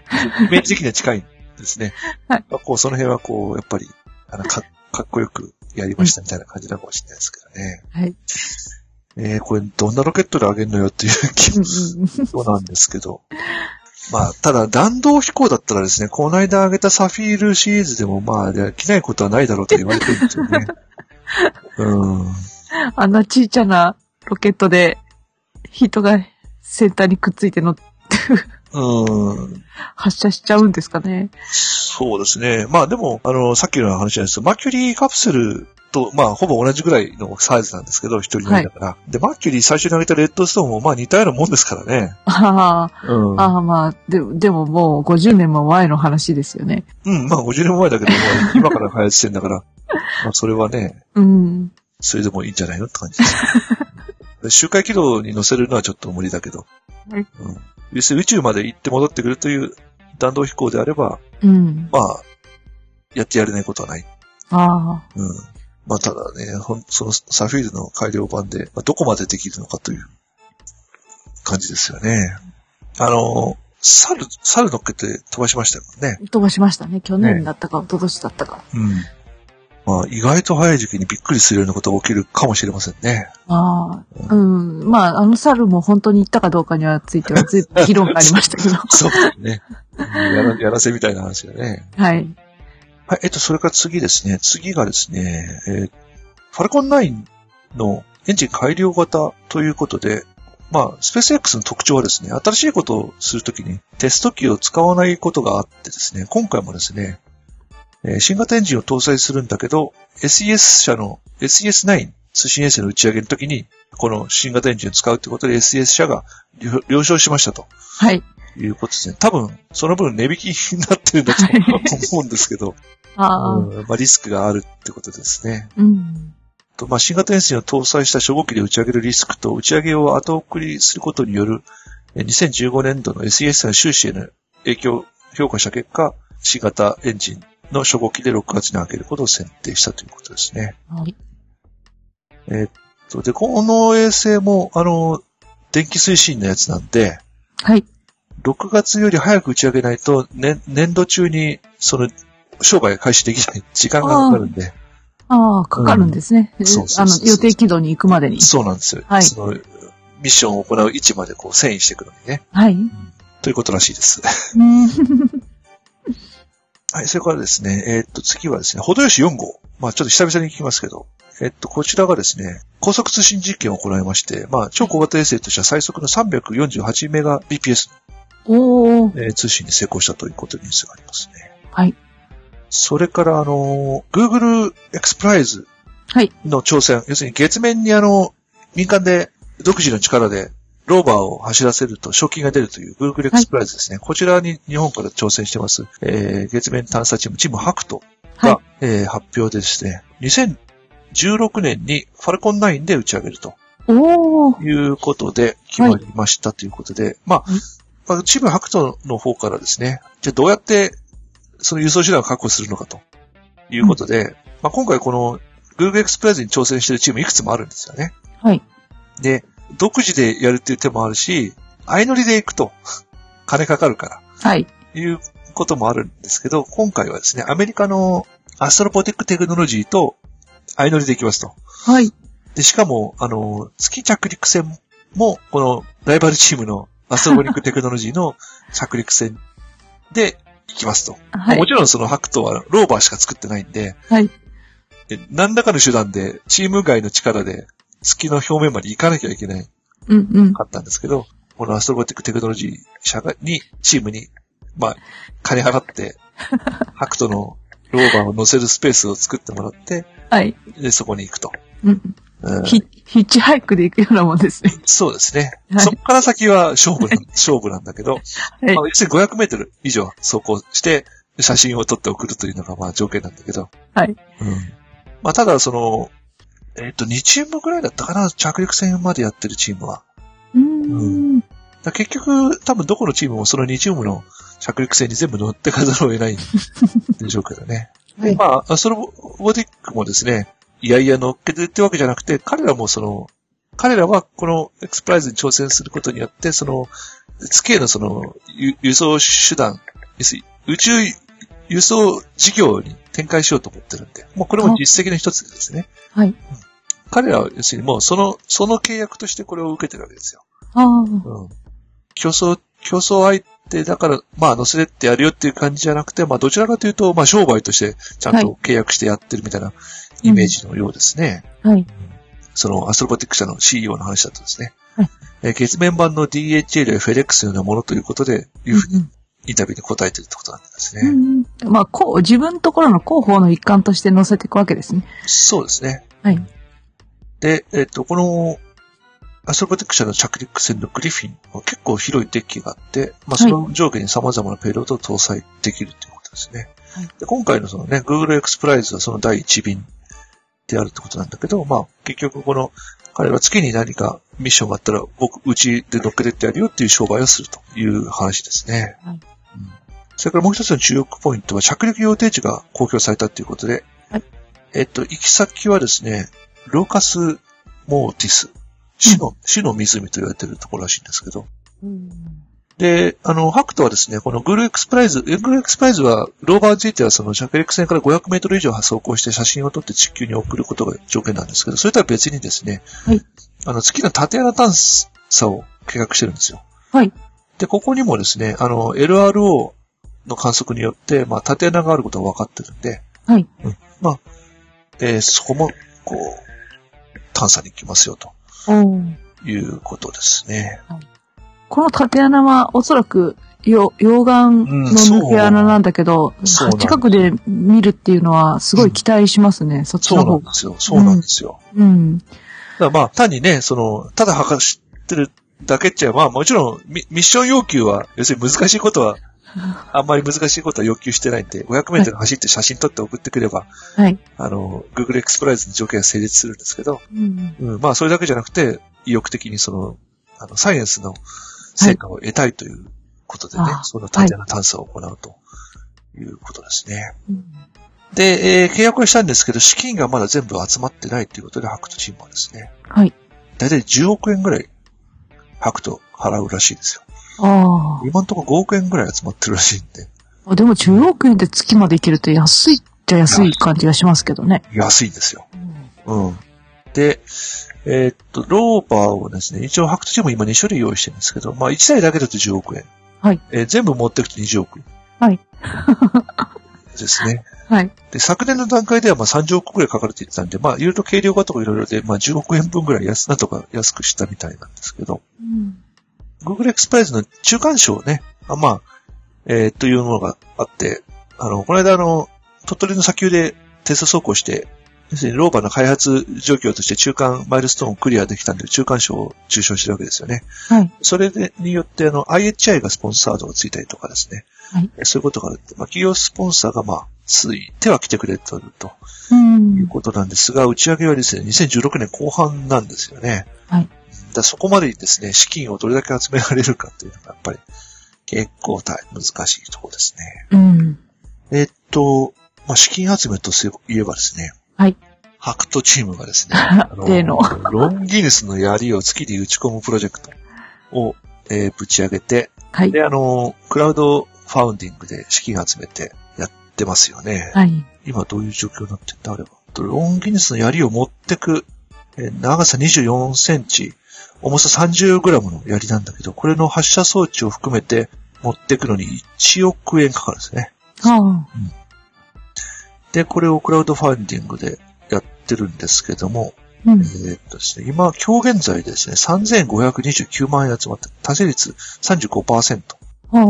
イメージ的には近いんですね。<laughs> はいまあこう、その辺はこう、やっぱり、あの、か、かっこよくやりましたみたいな感じなのかもしれないですけどね。はい。えー、これ、どんなロケットで上げるのよっていう気うんもそうなんですけど。まあ、ただ、弾道飛行だったらですね、この間上げたサフィールシリーズでも、まあ、できないことはないだろうと言われてるんですよね。<laughs> うん。あんなちいちゃなロケットで人が先端にくっついて乗ってうん。発射しちゃうんですかね。そうですね。まあでも、あの、さっきの話なんですけど、マーキュリーカプセルと、まあ、ほぼ同じぐらいのサイズなんですけど、一人乗りだから。で、マーキュリー最初に上げたレッドストーンも、まあ似たようなもんですからね。ああ、うん。ああまあ、ででももう50年も前の話ですよね。うん、まあ50年前だけど、まあ今から開発してんだから、<laughs> まあそれはね、うん。それでもいいんじゃないのって感じです。<laughs> 周回軌道に乗せるのはちょっと無理だけど。はいうん。要するに宇宙まで行って戻ってくるという弾道飛行であれば、うん。まあ、やってやれないことはない。ああ。うん。まあ、ただね、そのサフィールの改良版で、まあ、どこまでできるのかという感じですよね。あの、猿、猿乗っけて飛ばしましたよね。飛ばしましたね。去年だったか、一昨年だったか。うん。まあ、意外と早い時期にびっくりするようなことが起きるかもしれませんね。ああ。うん。まあ、あの猿も本当に行ったかどうかにはついてはずいぶん <laughs> 議論がありましたけど。そうですね。うんやらやらせみたいな話だね。はい。はい、えっと、それから次ですね。次がですね、えーファルコン9のエンジン改良型ということで、まあ、スペース X の特徴はですね、新しいことをするときにテスト機を使わないことがあってですね、今回もですね、えー新型エンジンを搭載するんだけど、SES 社の SES9 通信衛星の打ち上げの時に、この新型エンジンを使うということで SES 社が了了承しましたとはい。いうことですね。多分、その分値引きになってるんだと思うんですけど、<laughs> あまあ、リスクがあるってことですね。うん。とまあ、新型エンジンを搭載した初号機で打ち上げるリスクと、打ち上げを後送りすることによる、え2015年度の SES の収支への影響を評価した結果、新型エンジンの初号機で6月に開けることを選定したということですね。はい。えーっと、で、この衛星も、あの、電気推進のやつなんで、はい。6月より早く打ち上げないと、年、年度中に、その、商売が開始できない時間がかかるんで、ああ、かかるんですね。んそうそうあの予定軌道に行くまでに。そうなんですよ。はいその、ミッションを行う位置までこう遷移していくのにね。はい。ということらしいです。うん。<laughs> はい、それからですね、えーっと、次はですね、程よし4号。まあちょっと久々に聞きますけど、えっと、こちらがですね、高速通信実験を行いまして、まあ超小型衛星としては最速の348メガ BPS おー。えー通信に成功したということにニュースがありますね。はい。それから、あの、Google X Prize はい。の挑戦、要するに月面にあの、民間で独自の力でローバーを走らせると賞金が出るという Google X Prize ですね。こちらに日本から挑戦してます、えー月面探査チーム、チームハクトが、はいえー発表でですね、2016年にファルコン9で打ち上げると。いうことで決まりましたということで、まあはい、まあ、チームハクトの方からですね、じゃあどうやってその輸送手段を確保するのかということで、まあ、今回この Google X Prize に挑戦しているチームいくつもあるんですよね。はい。で、独自でやるっていう手もあるし、相乗りで行くと <laughs> 金かかるから、はい。いうこともあるんですけど、今回はですね、アメリカのアストロポテックテクノロジーと相乗りで行きますと。はい。で、しかも、あの、月着陸船も、このライバルチームのアストロボニックテクノロジーの <laughs> 着陸船で行きますと。はいも。ちろんそのハクトはローバーしか作ってないんで、はい。で何らかの手段でチーム外の力で月の表面まで行かなきゃいけないうんうん。かったんですけど、このアストロボティックテクノロジー社がに、チームに、まあ、金払って、<laughs> ハクトのローバーを乗せるスペースを作ってもらって、はい。で、そこに行くと。うん。うんヒヒッチハイクで行くようなもんですね。そうですね。はいそこから先は勝負な、<laughs> 勝負なんだけど、はいまあ、要するに500メートル以上走行して、写真を撮って送るというのがまあ条件なんだけど。はい。うん。まあ、ただその、えっ、と、2チームぐらいだったかな、着陸船までやってるチームは。うーん。だから結局、多分どこのチームもその2チームの着陸船に全部乗ってかざるを得ないんでしょうけどね。<laughs> はいまあ、アストロボディックもですね、いやいや乗っけてってわけじゃなくて、彼らもその、彼らはこのエクスプライズに挑戦することによって、その、月へのその、輸輸送手段、宇宙輸送事業に展開しようと思ってるんで、もうこれも実績の一つですね。はい。彼らは要するにもうその、その契約としてこれを受けてるわけですよ。ああ。うん。競争、競争相手だから、まあ乗せてってやるよっていう感じじゃなくて、まあどちらかというと、まあ商売としてちゃんと契約してやってるみたいなイメージのようですね。はい。そのアストロボティック社の CEO の話だとですね。はいえー月面版の DHL や FedEx のようなものということで、いうふうにうんインタビューに答えてるってことなんですね。うんうんまあ、こう、自分のところの広報の一環として載せていくわけですね。そうですね。はい。で、えっ、と、この、アストロボティック社の着陸船のグリフィンは結構広いデッキがあって、まあ、その上下に様々なペイロードを搭載できるということですね。はい。で今回のそのね、Google X Prize はその第一便であるってことなんだけど、まあ、結局この、彼は月に何かミッションがあったら、僕、うちで乗っけてってやるよっていう商売をするという話ですね。はい。うん。それからもう一つの注目ポイントは、着陸予定地が公表されたということで、はい。えっと、行き先はですね、ローカス・モーティス、死の、死の湖と言われているところらしいんですけど、で、あの、ハクトはですね、このグルーエクスプライズ、グルーエクスプライズは、ローバーについてはその着陸船から500メートル以上走行して写真を撮って地球に送ることが条件なんですけど、それとは別にですね、はいあの、月の縦穴探査を計画してるんですよ。はい。で、ここにもですね、あの、LRO の観測によって、まあ、縦穴があることが分かってるんで、はい。まあ、えーそこも、こう、探査に行きますよ、ということですね。この縦穴はおそらくよ溶岩の抜け穴なんだけど、そうそう近くで見るっていうのはすごい期待しますね、そっちそうの方が。なんですよ。そうなんですよ。うん。だからまあ、単にね、その、ただ測ってるだけっちゃ、まあもちろんミ、ミッション要求は、要するに難しいことは、<laughs> あんまり難しいことは要求してないんで、500メートル走って写真撮って送ってくれば、はい。あの、Google エクスプライズの条件が成立するんですけど、うん。うん、まあそれだけじゃなくて、意欲的にその、あの、サイエンスの成果を得たいということでね、あその単純な探査を行うということですね。うんで、えー契約はしたんですけど、資金がまだ全部集まってないということで、ハクトチームはですね、はい。だいたい10億円ぐらい、ハクト払うらしいですよ。あ今んところ5億円ぐらい集まってるらしいんで、あ。でも10億円で月まで行けると安いっちゃ安い感じがしますけどね。安いんですよ。うん。で、えーっと、ローバーをですね、一応ハクトチーム今2種類用意してるんですけど、まあ1台だけだと10億円。はい。えー全部持っていくと20億円。はい。ですね。<laughs> はい。で、昨年の段階ではまあ30億くらいかかるって言ってたんで、まあいろいろ軽量化とかいろいろで、まあ10億円分ぐらい安、なんとか安くしたみたいなんですけど、うん。Google X プライズの中間賞ね、あまあ、えーというものがあって、あの、この間あの、鳥取の砂丘でテスト走行して、要するにローバーの開発状況として中間マイルストーンをクリアできたんで、中間賞を受賞してるわけですよね。はい。それでによって、あの、IHI がスポンサードがついたりとかですね。はいそういうことがあるって、まあ、企業スポンサーが、まあ、ついては来てくれてるとう。いうんことなんですが、打ち上げはですね、2016年後半なんですよね。はいだそこまでにですね、資金をどれだけ集められるかっていうのが、やっぱり、結構大難しいところですね。うん。えっと、まあ、資金集めとす言えばですね、はい。ハクトチームがですね、<laughs> あの例の。ロンギヌスの槍を月に打ち込むプロジェクトを、えーぶち上げて、はい。で、あの、クラウドファウンディングで資金集めてやってますよね。はい。今どういう状況になってんだ？あれは。ロンギヌスの槍を持ってく、えー長さ24センチ、重さ30グラムの槍なんだけど、これの発射装置を含めて持ってくのに1億円かかるんですね。ああ。で、これをクラウドファンディングでやってるんですけども、うんえ。ーっとですね、今、今日現在ですね、3529万円集まって、達成率35%。ああ。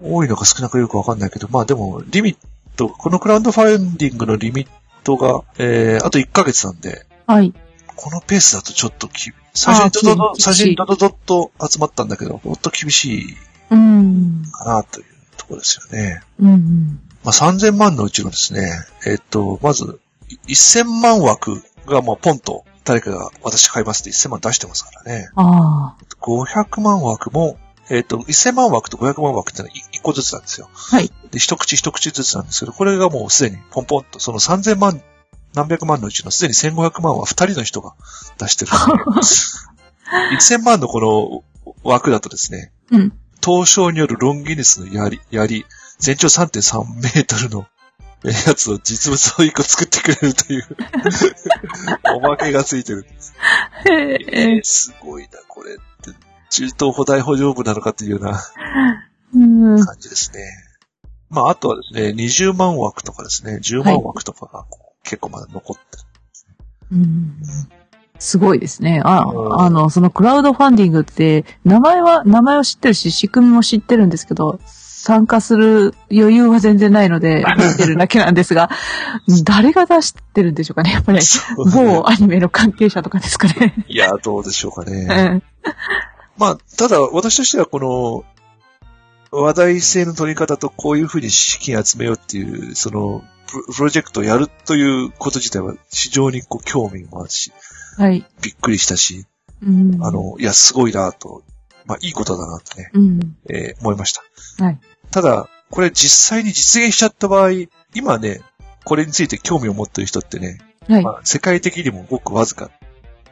多いのか少なくよくわかんないけど、まあでも、リミット、このクラウドファンディングのリミットが、えー、あと1ヶ月なんで、はい。このペースだとちょっとき、最初にドドド、最初にドドドッと集まったんだけど、もっと厳しいうん。かなというところですよね。うん。まあ3000万のうちのですね、えーっと、まず、い1000万枠がもうポンと、誰かが私買いますって1000万出してますからね。ああ。500万枠も、えっ、と、1000万枠と500万枠ってのは1個ずつなんですよ。はい。で、一口一口ずつなんですけど、これがもうすでにポンポンと、その3000万、何百万のうちのすでに1500万は2人の人が出してるので。<laughs> 1000万のこの枠だとですね、うん。東証によるロンギネスの槍、槍、全長3.3メートルのえやつを実物を1個作ってくれるという、<laughs> おまけがついてるんです。へえ。えー、すごいな、これって。中東補大補助部なのかっていうようなうん。感じですね。まあ、あとはですね、20万枠とかですね、10万枠とかが結構まだ残ってる。うんすごいですね。あうん、あの、そのクラウドファンディングって、名前は、名前を知ってるし、仕組みも知ってるんですけど、参加する余裕は全然ないので、<laughs> 見てるだけなんですが、誰が出してるんでしょうかねやっぱり、ね某アニメの関係者とかですかね。いや、どうでしょうかうね。ん <laughs> まあ、ただ私としてはこの、話題性の取り方とこういうふうに資金集めようっていう、その、プロジェクトをやるということ自体は非常にこう興味もあるし、はい。びっくりしたし、うん。あ、の、いや、すごいなと、まあ、いいことだなとね、うん。えー思いました。はい。ただ、これ実際に実現しちゃった場合、今ね、これについて興味を持ってる人ってね、はいま。あ、世界的にもごくわずかな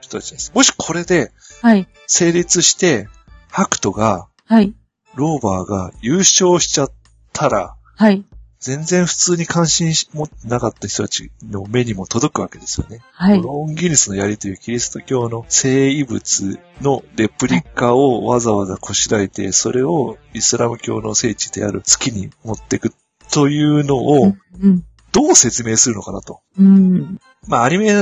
人たちです。もしこれではい。成立して、ハクトが、はい。ローバーが優勝しちゃったら、はい。全然普通に関心し持ってなかった人たちの目にも届くわけですよね。はい。ロンギヌスの槍というキリスト教の聖遺物のレプリカをわざわざこしらえて、それをイスラム教の聖地である月に持っていくというのをうん。どう説明するのかなと。うん。まあアニメ、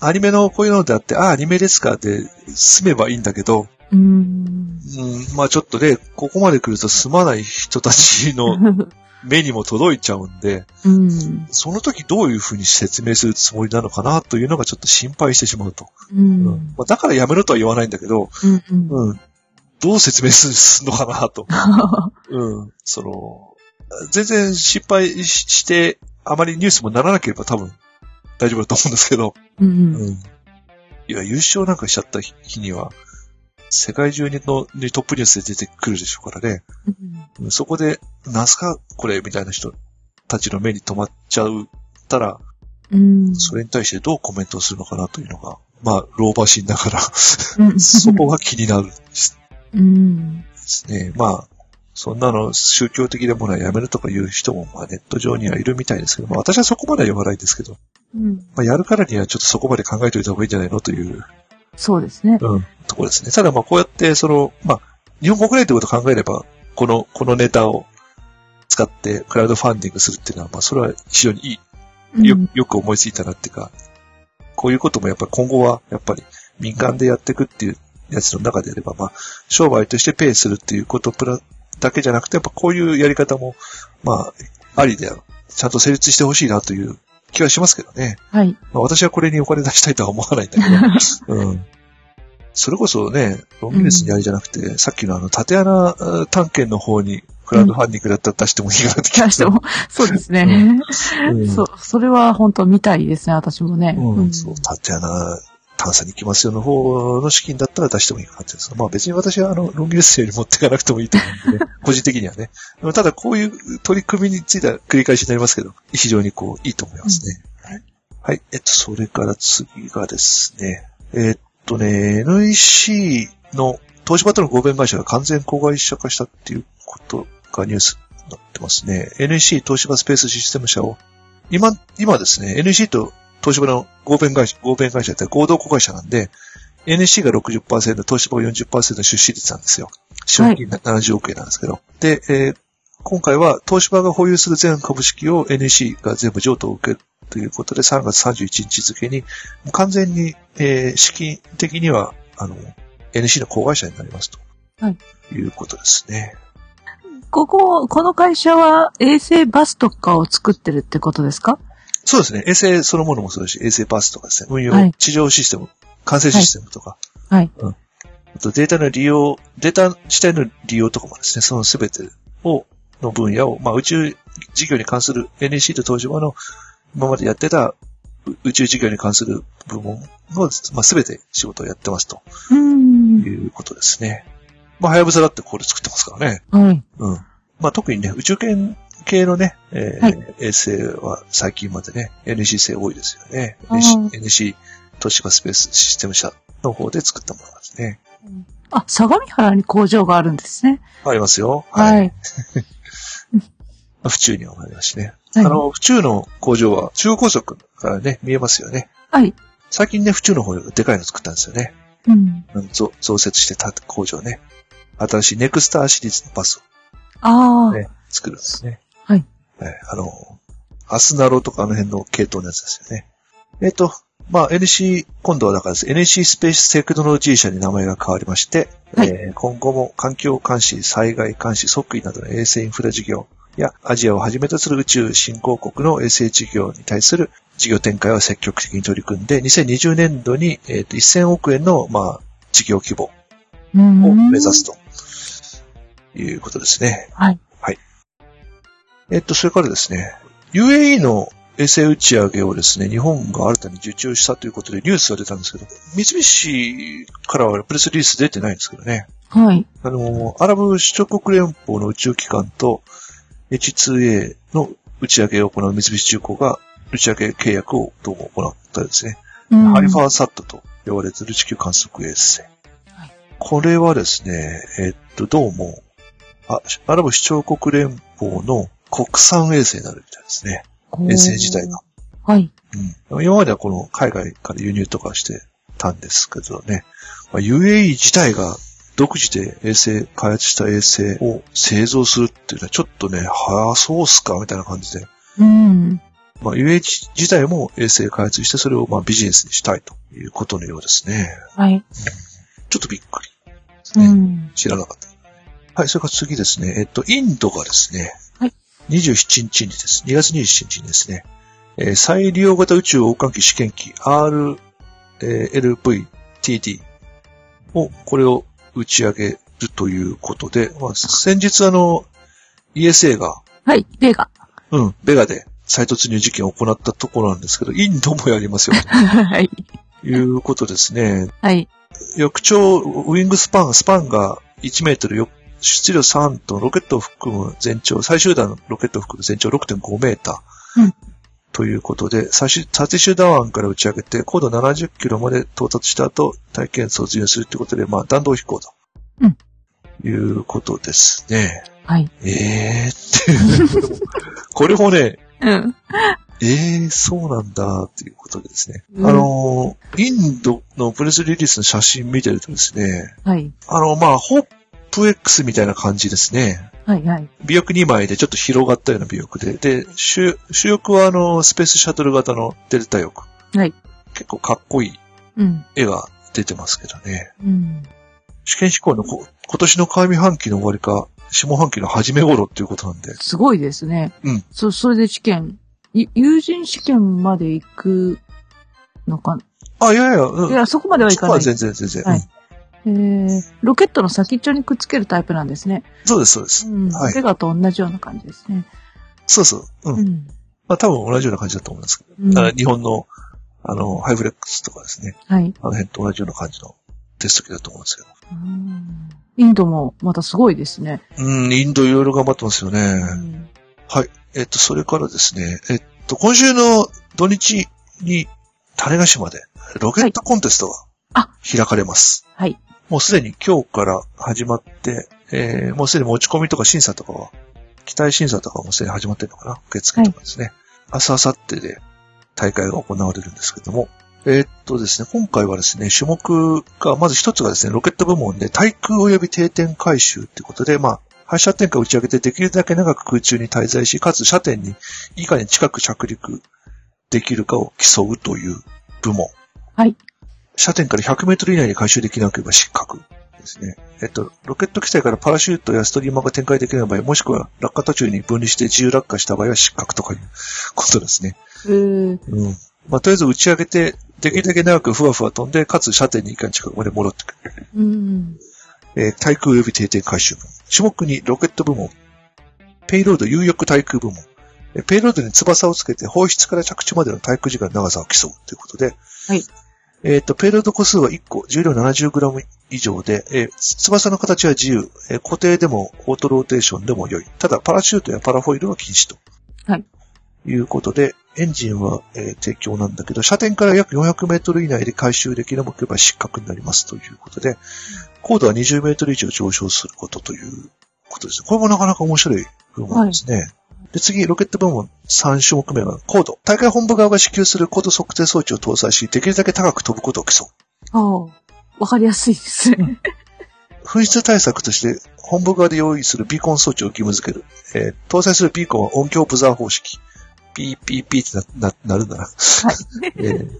アニメのこういうのであって、ああ、アニメですかって済めばいいんだけど、うん。うん、まあちょっとね、ここまで来ると住まない人たちの <laughs> 目にも届いちゃうんで、うん。その時どういうふうに説明するつもりなのかなというのがちょっと心配してしまうと。ううんん。まあ、だからやめろとは言わないんだけど、うん。うん。うん、どう説明するのかなと。<laughs> うん、その、全然失敗しして、あまりニュースもならなければ多分大丈夫だと思うんですけど、うん。うん。いや、優勝なんかしちゃった日には、世界中にのにトップニュースで出てくるでしょうからね。うんそこで、なんすかこれみたいな人たちの目に留まっちゃうたら、うん。それに対してどうコメントをするのかなというのが、まあ、老婆心ながら、うんそこが気になるんですうん。ですね。まあ、そんなの宗教的なものはやめるとかいう人も、まあ、ネット上にはいるみたいですけど、まあ、私はそこまでは言わないんですけど、うん。まあ、やるからにはちょっとそこまで考えておいた方がいいんじゃないのという、そうですね。うん、ところですね。ただ、まあ、こうやって、その、まあ、日本国内ということを考えれば、この、このネタを使ってクラウドファンディングするっていうのは、まあ、それは非常にいいようん、よく思いついたなっていうか、こういうこともやっぱり今後は、やっぱり民間でやっていくっていうやつの中であれば、まあ、商売としてペイするっていうことプラだけじゃなくて、やっぱこういうやり方も、まあ、ありで、ちゃんと成立してほしいなという気はしますけどね。はい。まあ、私はこれにお金出したいとは思わないんだけど、<laughs> うん。それこそね、ロンギネスにあれじゃなくて、さっきのあの、縦穴あ探検の方に、クラウドファンディングだったら出してもいいかなって気が出しても、<laughs> そうですね。うん <laughs> そう、それは本当見たいですね、私もね。うん、そう、縦穴探査に行きますよの方の資金だったら出してもいいかなってですまあ別に私はあの、ロンギネスより持っていかなくてもいいと思うんでね、<laughs> 個人的にはね。ただこういう取り組みについては繰り返しになりますけど、非常にこう、いいと思いますね。はい。はい。えっと、それから次がですね、えっとね、NEC の東芝との合弁会社が完全子会社化したっていうことがニュースになってますね。NEC 東芝スペースシステム社を、今、今ですね、NEC と東芝の合弁会社、合弁会社って合同子会社なんで、NEC が60%、東芝が40%の出資率なんですよ。資本金70億円なんですけど。で、えー今回は東芝が保有する全株式を NEC が全部譲渡を受けるということで、3月31日付に、完全に、えー資金的には、あの、NEC の子会社になりますと。はい。いうことですね。ここ、この会社は衛星バスとかを作ってるってことですか？そうですね。衛星そのものもそうですし、衛星バスとかですね、運用、はい地上システム、管制システムとか、はい。あとデータの利用、データ自体の利用とかもですね、そのすべてを、の分野を、まあ宇宙事業に関する NEC と東芝の今までやってたう宇宙事業に関する部門の、まあすべて仕事をやってますとうーん。いうことですね。まあ、はやぶさだってこれ作ってますからね。はい。うん。まあ特にね、宇宙圏系のね、えーはい衛星は最近までね、NEC 製多いですよね。あー NEC, NEC 東芝スペースシステム社の方で作ったものですね。あ、相模原に工場があるんですね。ありますよ。はい。<laughs> 府中にはありますしね。はいあの、府中の工場は中央高速からね、見えますよね。はい。最近ね、府中の方ででかいの作ったんですよね。うん。うん増増設してた工場ね。新しいネクスターシリーズのバスああ、をね、作るんですね。はい。はい。あの、アスナロとかあの辺の系統のやつですよね。えっ、と、まあ、NC、今度はだからですね NC スペーステクノロジー社に名前が変わりまして、はいえー今後も環境監視、災害監視、測位などの衛星インフラ事業やアジアをはじめとする宇宙新興国の衛星事業に対する事業展開を積極的に取り組んで、2020年度に、えーと1000億円の、まあ、事業規模うん。を目指すということですね。はい。えっと、それからですね、UAE の衛星打ち上げをですね、日本が新たに受注したということでニュースが出たんですけど、三菱からはプレスリリース出てないんですけどね。はい。あの、アラブ首長国連邦の宇宙機関と H2A の打ち上げを行う三菱重工が打ち上げ契約をどうも行ったですね。うんハリファーサットと呼ばれている地球観測衛星。これはですね、えっと、どうも、あアラブ首長国連邦の国産衛星になるみたいですね。衛星自体が。はい。うん。今まではこの海外から輸入とかしてたんですけどね。まあ、UAE 自体が独自で衛星、開発した衛星を製造するっていうのはちょっとね、はあ、そうっすかみたいな感じで。うん。まあ、UAE 自体も衛星開発してそれをまあビジネスにしたいということのようですね。はい。ちょっとびっくり。ですね。うん。知らなかった。はい、それから次ですね。えっと、インドがですね、はい27日にです、2月27日にですね、えー、再利用型宇宙王冠機試験機 RLVTD を、これを打ち上げるということで、まあ、先日あの、ESA が。はい、ベガ。うん、ベガで再突入事件を行ったところなんですけど、インドもやりますよ。<laughs> はい。いうことですね。はい。翌朝、ウィングスパン、スパンが1メートル4出力3トン、ロケットを含む全長、最終段のロケットを含む全長6.5メーター。うん、ということで、最終、最終段案から打ち上げて、高度70キロまで到達した後、体験卒業するということで、まあ、弾道飛行と。うん。いうことですね。はい。ええー、っていう。これもね、<laughs> うん。ええー、そうなんだ、っていうことですね。うん、あの、インドのプレスリリースの写真見てるとですね、はい。あの、まあ、ホップ X みたいな感じですね。はい、はい。尾翼2枚でちょっと広がったような尾翼で。で、主主翼はあの、スペースシャトル型のデルタ翼。はい。結構かっこいいうん。絵が出てますけどね。うん。試験飛行のこ今年の上半期の終わりか、下半期の初め頃っていうことなんで。すごいですね。うん。そ、それで試験、い友人試験まで行くのかあ、いやいや、うん。いや、そこまではいかない。そこは全然全然。はいうんえー、ロケットの先っちょにくっつけるタイプなんですね。そうです、そうです。うん。はいベガと同じような感じですね。そうそう。うん。うん。まあ多分同じような感じだと思いますけど。うんあ日本の、あの、ハイフレックスとかですね。はい。あの辺と同じような感じのテスト機だと思うんですけど。うんインドもまたすごいですね。うん、インドいろいろ頑張ってますよね。うんはい。えっと、それからですね、えっと、今週の土日に種子島でロケットコンテストがあ開かれます。はい。もうすでに今日から始まって、えー、もうすでに持ち込みとか審査とかは、期待審査とかはもうすでに始まってるのかな？受付とかですね。明日、明後日で大会が行われるんですけども、えーっとですね、今回はですね、種目が、まず一つがですね、ロケット部門で対空及び定点回収ってことで、まあ、発射点火を打ち上げてできるだけ長く空中に滞在し、かつ射点にいかに近く着陸できるかを競うという部門。はい。射点から100メートル以内に回収できなければ失格ですね。えっと、ロケット機体からパラシュートやストリーマーが展開できない場合、もしくは落下途中に分離して自由落下した場合は失格とかいうことですね。えー、うん。まあ、とりあえず打ち上げて、できるだけ長くふわふわ飛んで、かつ射点にいかに近くまで戻ってくる。うん。えー対空及び定点回収部門。種目にロケット部門。ペイロード有力対空部門。えーペイロードに翼をつけて放出から着地までの対空時間の長さを競うということで。はい。えっ、と、ペイロード個数は1個、重量 70g 以上で、えー翼の形は自由、えー固定でもオートローテーションでも良い。ただ、パラシュートやパラフォイルは禁止と。はい。いうことで、エンジンは、えー提供なんだけど、射程から約400メートル以内で回収できなければ失格になりますということで、高度は20メートル以上上昇することということです。これもなかなか面白い部門ですね。で、次、ロケット部門3種目目は高度。大会本部側が支給する高度測定装置を搭載し、できるだけ高く飛ぶことを競う。ああ、わかりやすいですね。紛失対策として、本部側で用意するビーコン装置を義務付ける。えー搭載するビーコンは音響ブザー方式。ピーピーピーってな、な、なるんだな。はい。<laughs> えー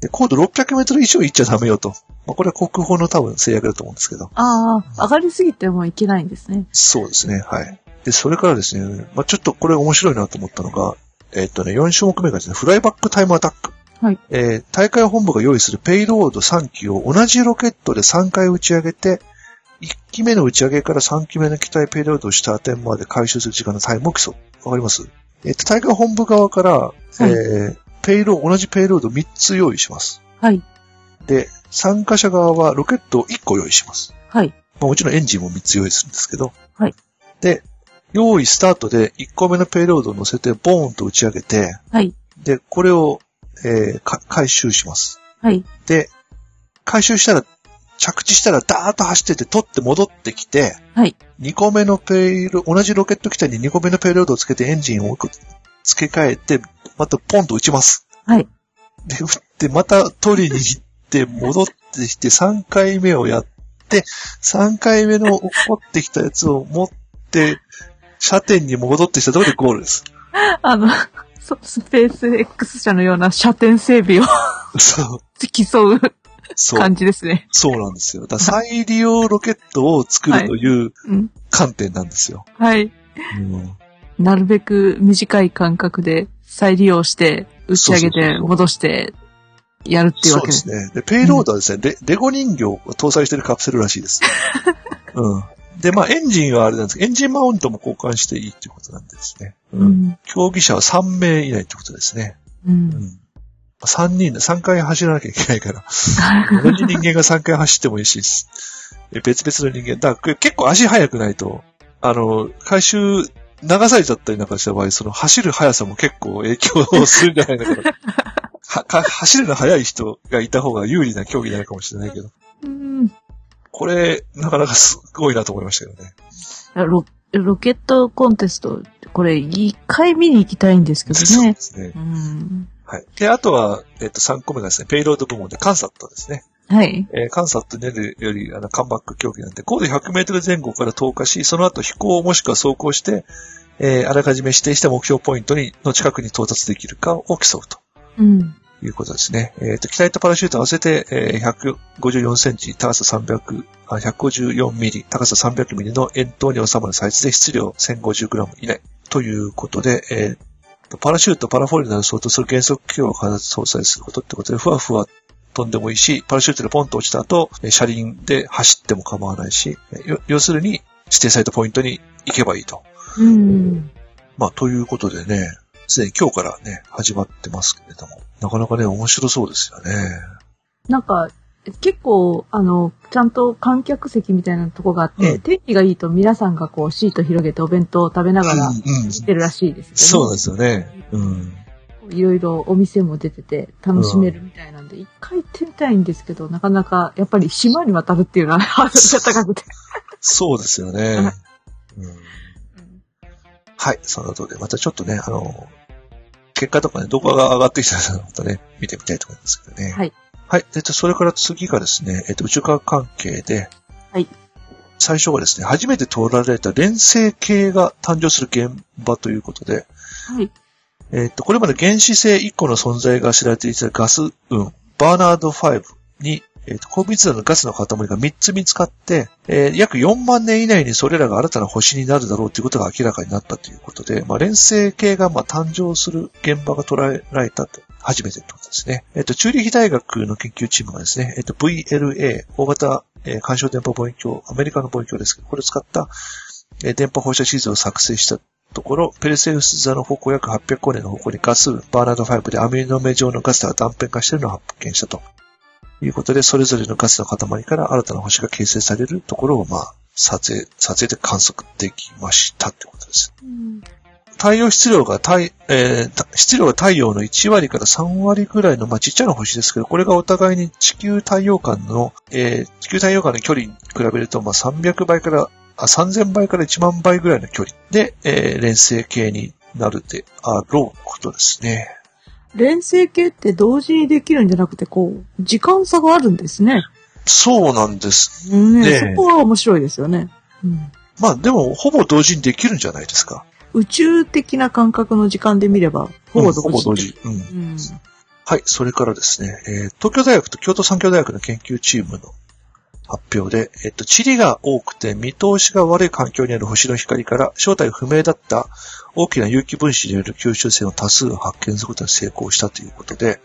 で、高度600メートル以上行っちゃダメよと。まあ、これは航空法の多分制約だと思うんですけど。ああ、上がりすぎてもいけないんですね。そうですね、はい。で、それからですね、まあ、ちょっとこれ面白いなと思ったのが、えっとね、4種目目がですね、フライバックタイムアタック。はい。えー大会本部が用意するペイロード3機を同じロケットで3回打ち上げて、1機目の打ち上げから3機目の機体ペイロードをした点まで回収する時間のタイムを競う。わかります？えっ、と、大会本部側から、えーペイロー、同じペイロード3つ用意します。はい。で、参加者側はロケットを1個用意します。はい。まあ、もちろんエンジンも3つ用意するんですけど。はい。で、用意スタートで1個目のペイロードを乗せてボーンと打ち上げて、はい。で、これを、えーか回収します。はい。で、回収したら、着地したらダーッと走ってて取って戻ってきて、はい。2個目のペイロ、同じロケット機体に2個目のペイロードをつけてエンジンを付け替えて、またポンと撃ちます。はい。で、撃って、また取りに行って、戻ってきて、3回目をやって、3回目の起こってきたやつを持って、車点に戻ってきたところでゴールです。あの、そスペース X 社のような射点整備をそう。競う。そう。感じですね。そうなんですよ。だ再利用ロケットを作るといううん。観点なんですよ。はい。うんなるべく短い間隔で再利用して、打ち上げてそうそうそう戻して、やるっていうそうわけです。ですね。で、ペイロードはですね、レレゴ人形を搭載しているカプセルらしいです。<laughs> うん。で、まあ、エンジンはあれなんですけど、エンジンマウントも交換していいっていうことなんですね。う。ん。競技者は3名以内ってことですね。う。うんん。3人で3回走らなきゃいけないから、<laughs> 同じ人間が3回走ってもいいし、え別々の人間、だから結構足速くないと、あの、回収流されちゃったりなんかした場合、その走る速さも結構影響をするんじゃないのかな。<laughs> はか走るの速い人がいた方が有利な競技になるかもしれないけど、うんこれ、なかなかすごいなと思いましたけどね。ロロケットコンテスト、これ一回見に行きたいんですけどねそうで。すね。うん。はい。で、あとは、えっと、3個目がですね、ペイロード部門でカンサットですね。はい。えー、カンサットネルより、あの、カンバック競技なんで、高度100メートル前後から投下し、その後飛行もしくは走行して、えー、あらかじめ指定した目標ポイントに、の近くに到達できるかを競うとうん。いうことですね。えっ、と、機体とパラシュート合わせて、えー、154センチ、高さ300、あ154ミリ、高さ300ミリの円筒に収まるサイズで質量1050グラム以内。ということで、えー、パラシュート、パラフォールなど相当する減速機を必ず搭載することってことで、ふわふわ飛んでもいいし、パラシュートでポンと落ちた後、えー車輪で走っても構わないし、要するに指定されたポイントに行けばいいと。うん。まあ、ということでね、すでに今日からね、始まってますけれども、なかなかね、面白そうですよね。なんか、結構、あの、ちゃんと観客席みたいなとこがあって、うん天気がいいと皆さんがこうシート広げてお弁当を食べながらうんうん見てるらしいですよね。そうなんですよね。うん。いろいろお店も出てて楽しめるみたいなんで、一回行ってみたいんですけど、なかなかやっぱり島に渡るっていうのはハードルが高くて。そうですよね。うん、うんはい、その後で、またちょっとね、あの、結果とかね、動画が上がってきたらまたね、見てみたいと思いますけどね。はい。はい。えっと、それから次がですね、えっと、宇宙科関係で、はい。最初がですね、初めて通られた連星系が誕生する現場ということで、はい。えっと、これまで原子性1個の存在が知られていたガス運、バーナード5に、えっと、高密度のガスの塊が3つ見つかって、えー約4万年以内にそれらが新たな星になるだろうということが明らかになったということで、まあ、連星系がま誕生する現場が捉えられたと、初めてってことですね。えっと、チューリヒ大学の研究チームがですね、えっと、VLA、大型、え干渉電波望遠鏡、アメリカの望遠鏡ですけど、これを使った、え電波放射地図を作成したところ、ペルセウス座の方向約800光年の方向にガス、バーナード5でアミノ目状のガスが断片化しているのを発見したと。いうことで、それぞれのガスの塊から新たな星が形成されるところを、まあ、撮影、撮影で観測できましたってことです。太陽質量が太、えーた質量が太陽の1割から3割ぐらいの、まあ、ちっちゃな星ですけど、これがお互いに地球太陽間の、えー地球太陽間の距離に比べると、まあ、300倍から、あ、3000倍から1万倍ぐらいの距離で、えー連星系になるであろうことですね。連星系って同時にできるんじゃなくて、こう、時間差があるんですね。そうなんです。うんねえそこは面白いですよね。うんまあ、でも、ほぼ同時にできるんじゃないですか。宇宙的な感覚の時間で見れば、ほぼ同時、うんほぼ同時。うん。うん。はい、それからですね、えー東京大学と京都産業大学の研究チームの発表で、えっと、塵が多くて見通しが悪い環境にある星の光から正体不明だった大きな有機分子による吸収線を多数発見することに成功したということで、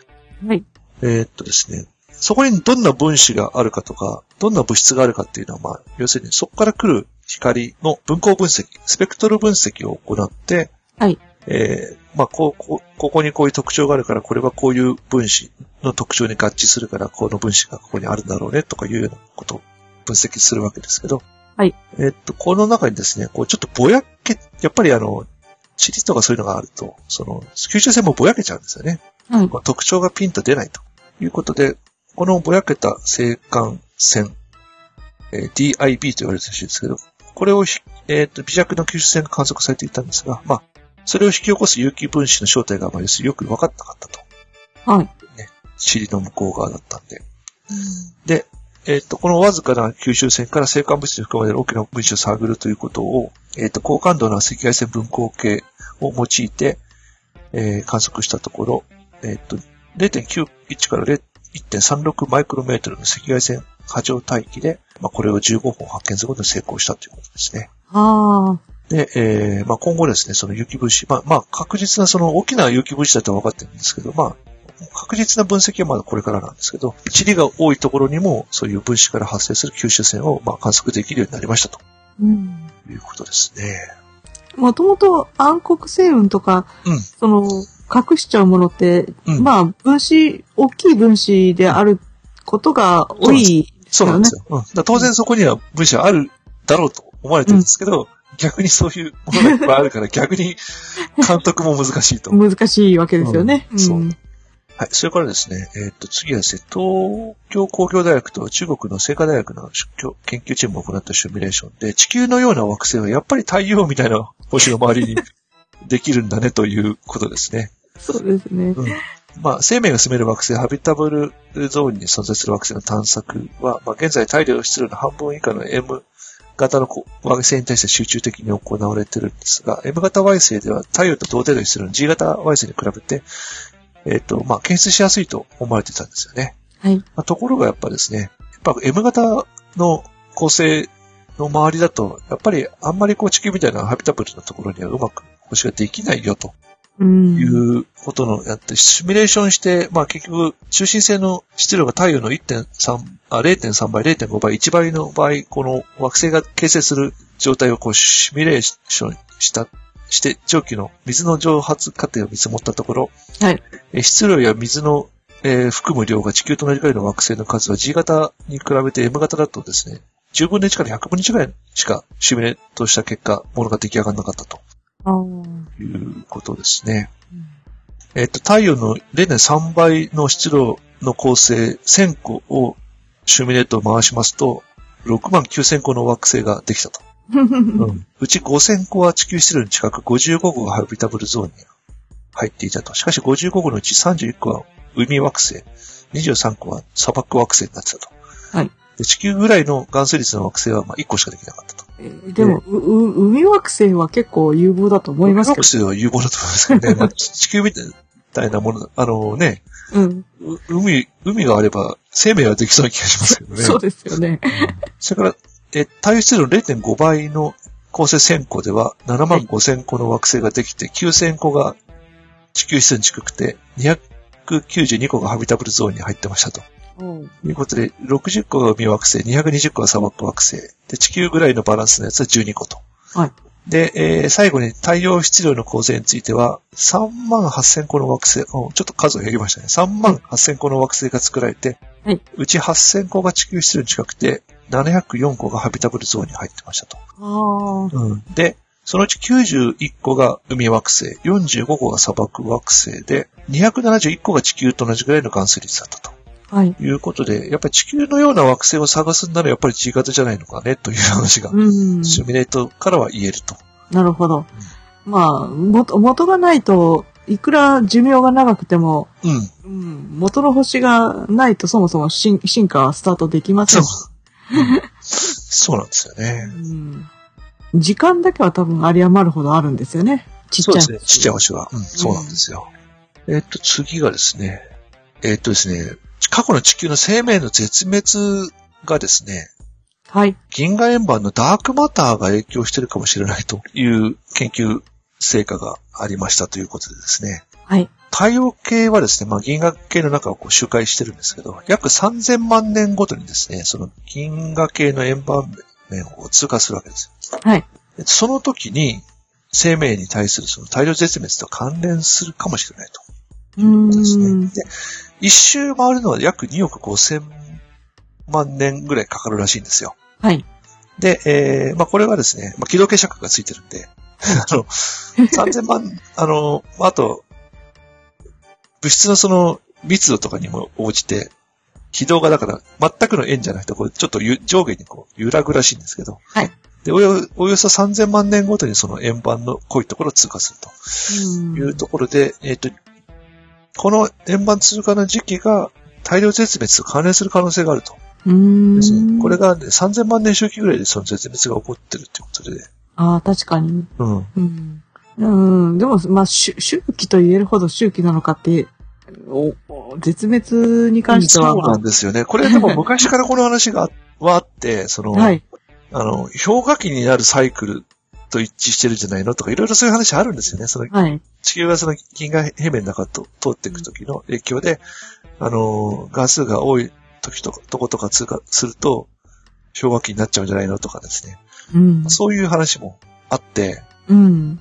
はい。えーっとですね、そこにどんな分子があるかとか、どんな物質があるかっていうのは、まあ、要するにそこから来る光の分光分析、スペクトル分析を行って、はい。えーまあ、こう、こうここにこういう特徴があるから、これはこういう分子の特徴に合致するから、この分子がここにあるんだろうね、とかいうようなことを分析するわけですけど、はい。えっと、この中にですね、こう、ちょっとぼやけ、やっぱりあの、塵とかそういうのがあると、その、吸収線もぼやけちゃうんですよね。はい。まあ特徴がピンと出ないということで、このぼやけた青函線、えー DIB と言われてるらしいですけど、これをひ、えっ、と、微弱な吸収線が観測されていたんですが、まあ、それを引き起こす有機分子の正体が、まあ、要するによく分かったかったと。はい。塵の向こう側だったんで。で、えっ、と、このわずかな吸収線から生還物質に含まれる大きな分子を探るということを、えっ、と、高感度な赤外線分光計を用いて、えー観測したところ、えっ、と、0.91から0 1.36マイクロメートルの赤外線波状帯域で、まあ、これを15本発見することに成功したということですね。ああ。で、えー、まあ、今後ですね、その有機物子、まあ、まあ、確実なその大きな有機物子だと分かってるんですけど、まあ、確実な分析はまだこれからなんですけど、地理が多いところにもそういう分子から発生する吸収線をまあ観測できるようになりましたとうん。いうことですね。もともと暗黒星雲とか、うんその、隠しちゃうものって、うんまあ、分子、大きい分子であることが多いそうなんですよ。うん、当然そこには分子はあるだろうと思われてるんですけど、逆にそういうものがいっぱいあるから <laughs> 逆に監督も難しいと。難しいわけですよね。うんそうんはい。それからですね、えーっと、次はですね、東京工業大学と中国の清華大学の研究チームが行ったシミュレーションで、地球のような惑星はやっぱり太陽みたいな星の周りにできるんだねということですね。そうですね。うん。まあ、生命が住める惑星、ハビタブルゾーンに存在する惑星の探索は、まあ、現在太陽質量の半分以下の M 型のこ惑星に対して集中的に行われてるんですが、M 型惑星では太陽と同程度にする G 型惑星に比べて、えっ、と、まあ、検出しやすいと思われてたんですよね。はい。まあ、ところがやっぱですね、やっぱ M 型の構成の周りだと、やっぱりあんまりこう地球みたいなハビタブルなところにはうまく星ができないよとうん。いうことのやって、シミュレーションして、まあ結局、中心性の質量が太陽の1.3、あ、0.3倍、0.5倍、1倍の場合、この惑星が形成する状態をこうシミュレーションした、して、蒸気の水の蒸発過程を見積もったところ、はい。えー質量や水の、えー含む量が地球と同じくらいの惑星の数は G 型に比べて M 型だとですね、10分の1から100分の1ぐらいしかシミュレートした結果、ものが出来上がらなかったとあーいうことですね。えっと、太陽の0.3倍の質量の構成1000個をシミュレートを回しますと、6万9000個の惑星ができたと。<laughs> うん、うち5000個は地球質量に近く55個がハビタブルゾーンに入っていたと。しかし55個のうち31個は海惑星、23個は砂漠惑星になってたと。はいで地球ぐらいの含水率の惑星はまあ1個しかできなかったと。えーでも、う、う海惑星は結構有望だと思いますけ惑星は有望だと思いますけどね。まあ、地地球みたいなもの、あのね、ど。うん。う海、海があれば生命はできそうな気がしますけどね。<laughs> そうですよね。それから、え、太陽質量の0.5倍の構成1000個では、7万5000個の惑星ができて、9000個が地球質量に近くて、292個がハビタブルゾーンに入ってましたと。うんということで、60個が海惑星、220個が砂漠惑星。で、地球ぐらいのバランスのやつは12個と。はい。で、えー最後に太陽質量の構成については、3万8000個の惑星、おちょっと数が減りましたね。3万8000個の惑星が作られて、はいうち8000個が地球質量に近くて、704個がハビタブルゾーンに入ってましたと。うん。で、そのうち91個が海惑星、45個が砂漠惑星で、271個が地球と同じぐらいの含水率だったと。はい。いうことで、やっぱり地球のような惑星を探すんならやっぱり G 型じゃないのかねという話が、うん。シミュレートからは言えると。なるほど。まあ、元、元がないと、いくら寿命が長くても、うん。うん、元の星がないとそもそも進進化はスタートできませ。そうんそうなんですよね。うん。時間だけは多分有り余るほどあるんですよね。ちっちゃい。そうですね。ちっちゃい星は。うん、そうなんですよ。えっと、次がですね、えっとですね、過去の地球の生命の絶滅がですね、はい。銀河円盤のダークマターが影響してるかもしれないという研究成果がありましたということでですね、はい。太陽系はですね、まあ、銀河系の中をこう周回してるんですけど、約3000万年ごとにですね、その銀河系の円盤面を通過するわけですよ。はい。でその時に、生命に対するその大量絶滅と関連するかもしれないと。うことですね。ん。で、一周回るのは約2億5000万年ぐらいかかるらしいんですよ。はい。で、えー、まあ、これはですね、まあ、軌道計尺がついてるんで、あの、3000万、<laughs> あの、あと、物質のその密度とかにも応じて、軌道がだから全くの円じゃなくて、これちょっとゆ上下にこう揺らぐらしいんですけど、はい。で、およおよそ3000万年ごとにその円盤の濃いところを通過するというところで、えっ、と、この円盤通過の時期が大量絶滅と関連する可能性があると。うすね。これが、ね、3000万年周期ぐらいでその絶滅が起こってるってことで、ああ、確かに。うん。うん。うん。でも、まあ、周周期と言えるほど周期なのかって、お絶滅に関しては、そうなんですよね。これでも昔からこの話がはあって、その、<laughs> はい。あの、氷河期になるサイクルと一致してるんじゃないのとか、いろいろそういう話あるんですよね。そのはい。地球がその銀河平面の中と通っていく時の影響で、あの、ガスが多い時とか、とことか通過すると、氷河期になっちゃうんじゃないのとかですね。うん。そういう話もあって、うん。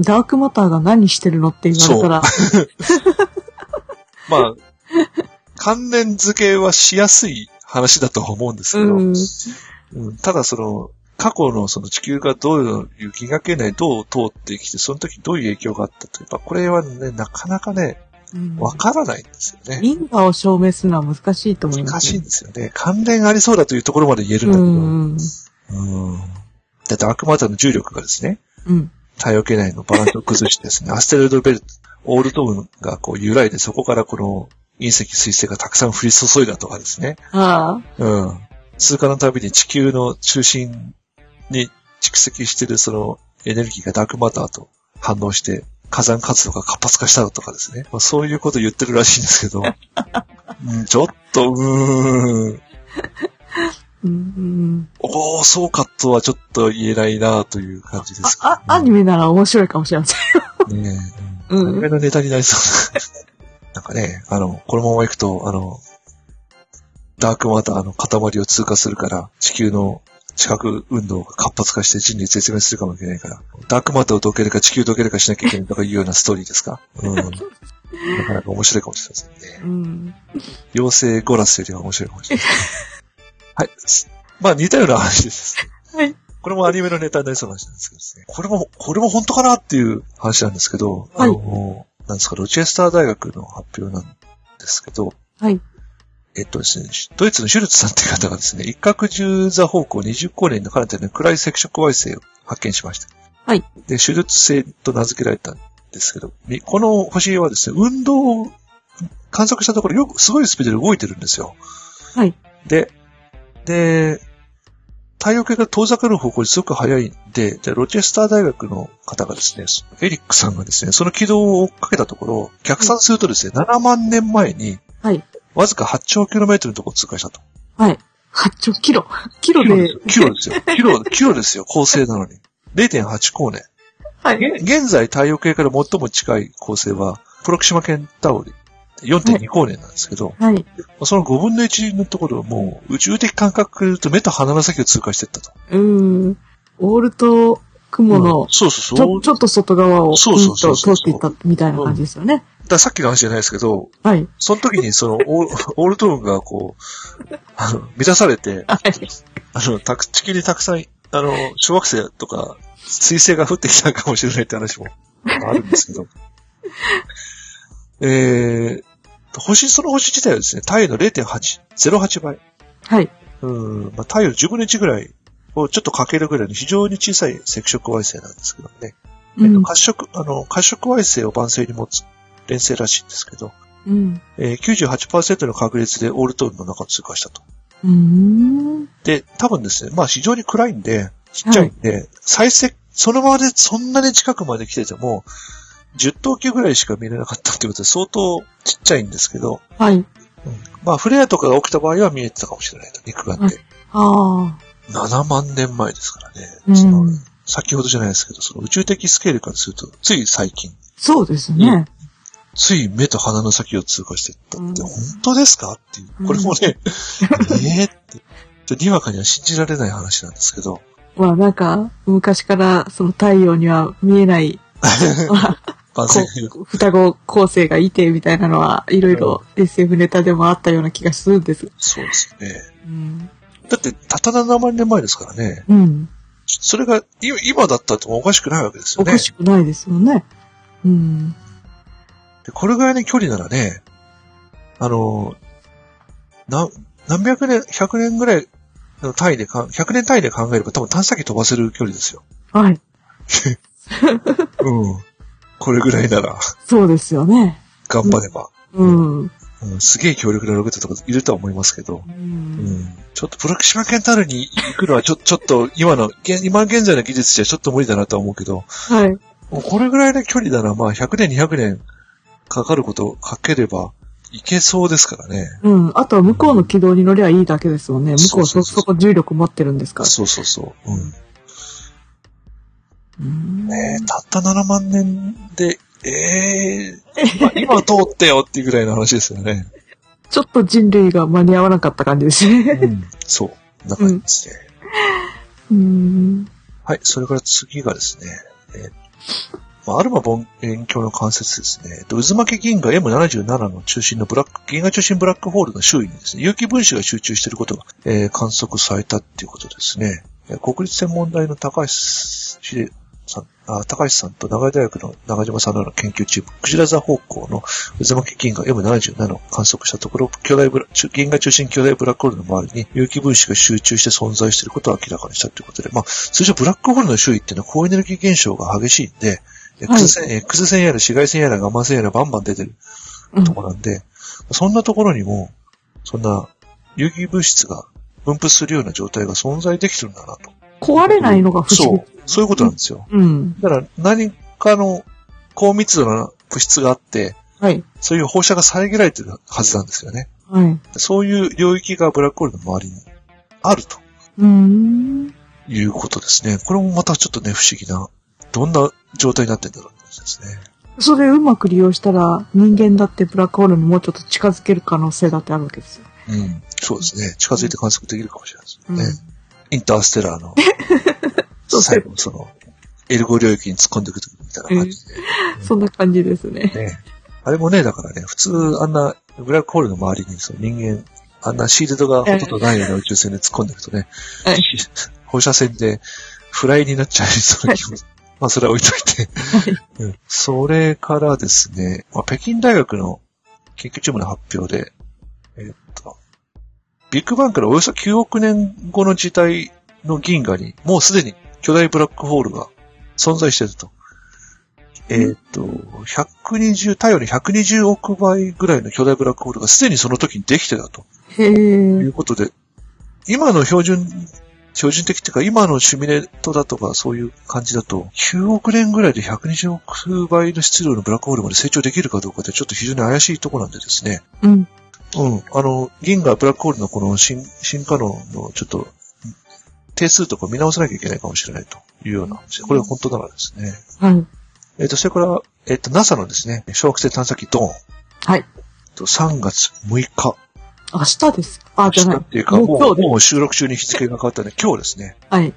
ダークマターが何してるのって言われたら、<laughs> まあ、関連付けはしやすい話だとは思うんですけど、うん。うんただその、過去のその地球がどういう銀河系内どう通ってきて、その時どういう影響があったというか、これはね、なかなかね、うんわからないんですよね。因果を証明するのは難しいと思います。難しいんですよね。関連ありそうだというところまで言えるんうだけど、ん。うんだってアクマターの重力がですね、うん。太陽系内のバランスを崩してですね、アステロイドベルト、オールトウンがこう揺らいで、そこからこの隕石、水星がたくさん降り注いだとかですね。ああ。うん。通過のたびに地球の中心に蓄積しているそのエネルギーがダークマターと反応して火山活動が活発化したとかですね。まあ、そういうことを言ってるらしいんですけど、<laughs> うん、ちょっと、うーん、うん。おー、そうかとはちょっと言えないなという感じですあ、あ、アニメなら面白いかもしれません。ねえ。うんアニメのネタになりそうな。<laughs> なんかね、あの、このまま行くと、あの、ダークマターの塊を通過するから、地球の地殻運動が活発化して人類絶滅するかもしれないから、ダークマターをどけるか地球をどけるかしなきゃいけないとかいうようなストーリーですか？うん。なかなか面白いかもしれませんね。うん。妖精ゴラスよりは面白いかもしれない。はい。まあ似たような話です。はい。これもアニメのネタになりそうな話なんですけどですね。これも、これも本当かなっていう話なんですけど、はいあの、なんですか、ロチェスター大学の発表なんですけど、はい。えっとですね、ドイツのシュルツさんっていう方がですね、一角十座方向20光年の彼方に暗い赤色矮星を発見しました。はい。で、シュルツ星と名付けられたんですけど、みこの星はですね、運動を観測したところよく、すごいスピードで動いてるんですよ。はい。で、で、太陽系が遠ざかる方向にすごく速いんで、でロチェスター大学の方がですね、エリックさんがですね、その軌道を追っかけたところ、逆算するとですね、7万年前に、はい。わずか8兆キロメートルのところを通過したと。はい。8兆、キロ。キロで、キロですよ。キロ、キロですよ。恒星なのに。0.8光年。はい。げ現在太陽系から最も近い恒星は、プロキシマケンタウリ。4.2光年なんですけど、はい。その5分の1のところをもう宇宙的感覚と目と鼻の先を通過していったと。うーん。オールと雲の、そうそうちょ、そう。ちょっと外側を、そうそうそうそう通っていったみたいな感じですよね。だからさっきの話じゃないですけど、はい。その時にそのオー <laughs> オールトーンがこう、あの、満たされて、はい。あの、たく地球にたくさん、あの、小惑星とか、水星が降ってきたかもしれないって話もあるんですけど。えー、星、その星自体はですね、太陽の0.8、08倍。はい。うん、まあ、太陽の10分の1ぐらいをちょっとかけるぐらいの非常に小さい赤色矮星なんですけどね。えっと、うん。褐色、あの、褐色矮星を晩星に持つ連星らしいんですけど、うん。えー、98%の確率でオールトーンの中を通過したと。で、多分ですね、まあ非常に暗いんで、ちっちゃいんで、再生、そのままでそんなに近くまで来てても、10等級ぐらいしか見れなかったってことで相当ちっちゃいんですけど、はい。うんまあフレアとかが起きた場合は見えてたかもしれないと、肉眼で。ああ。7万年前ですからね。うんその先ほどじゃないですけど、その宇宙的スケールからすると、つい最近、そうですね。つい目と鼻の先を通過していったって、うん本当ですか？っていう。これもね、<laughs> ええって、にわかには信じられない話なんですけど、まあなんか、昔からその太陽には見えない、<laughs> 双子構成がいてみたいなのは、いろいろ SF ネタでもあったような気がするんです。そうですね。うん。だって、たった7万年前ですからね。うん。それが、い今だったってもおかしくないわけですよねおか。しくないですよね。うん。でこれぐらいの距離ならね、あの、な、何百年、100年ぐらいの単位でか、100年単位で考えれば多分探査機飛ばせる距離ですよ。はい。<laughs> うん。これぐらいなら、そうですよね。頑張れば。うん。うん。うん、すげえ強力なロケットとかいるとは思いますけど、うん、ちょっとプロキシマケンタルに行くのはちょ、ちょっと今の、現今現在の技術じゃちょっと無理だなとは思うけど、はい。もうこれぐらいの距離ならまあ100年200年かかることをかければいけそうですからね。うん。あとは向こうの軌道に乗りゃいいだけですもんね。向こうそ、そこ重力持ってるんですから。そうそうそう。うん。うんねえたった7万年で、ええ今、今通ってよっていうぐらいの話ですよね。ちょっと人類が間に合わなかった感じですね。うん。そう。な感じですね。うん。はい。それから次がですね、えーまあ、アルマ望遠鏡の関節ですね。と渦巻き銀河 M77 の中心のブラック、銀河中心ブラックホールの周囲にですね、有機分子が集中していることが、えー観測されたっていうことですね。国立天文台の高橋さん、あ高橋さんと長井大学の長島さんの研究チーム、クジラ座方向の渦巻き銀河 M77 を観測したところ、巨大ブラ銀河中心巨大ブラックホールの周りに有機分子が集中して存在していることを明らかにしたということで、まあ、通常ブラックホールの周囲っていうのは高エネルギー現象が激しいんで、X 線、X 線やら紫外線やらガンマ線やらバンバン出てるうんところなんで、そんなところにも、そんな有機物質が分布するような状態が存在できてるんだなと。壊れないのが不思議。そう。そういうことなんですよ。うん。だから何かの高密度な物質があって、はい。そういう放射が遮られてるはずなんですよね。はい。そういう領域がブラックホールの周りにあるとうーん。いうことですね。これもまたちょっとね、不思議な、どんな状態になってんだろうって話ですね。それうまく利用したら、人間だってブラックホールにもうちょっと近づける可能性だってあるわけですよ。うん。そうですね。近づいて観測できるかもしれないですうん。ね。インターステラーの <laughs> 最後のその、エルゴ領域に突っ込んでいくときみたいな感じで。<laughs> そんな感じですね。ね。あれもね、だからね、普通あんなブラックホールの周りにその人間、あんなシールドがほとんどないような宇宙船で突っ込んでいくとね、はい <laughs> 放射線でフライになっちゃいそうな気も。まあそれは置いといて。うんそれからですね、まあ、北京大学の研究チームの発表で、えーっと、ビッグバンからおよそ9億年後の時代の銀河に、もうすでに巨大ブラックホールが存在していると。えーっと、120、太陽の120億倍ぐらいの巨大ブラックホールがすでにその時にできてたとへいえ。うことで、今の標準、標準的っていうか、今のシミュレートだとか、そういう感じだと、9億年ぐらいで120億倍の質量のブラックホールまで成長できるかどうかってちょっと非常に怪しいところなんでですね。うん。うん。あの、銀河ブラックホールのこの進進化論のちょっと、定数とか見直さなきゃいけないかもしれないというような話。これが本当ならですね。はい。えっ、と、それから、えっ、と、NASA のですね、小惑星探査機ドーン。はい。と3月6日。明日です。あ、じゃない。っていうか、もうもう今日でもう収録中に日付が変わったんで、今日ですね、はい。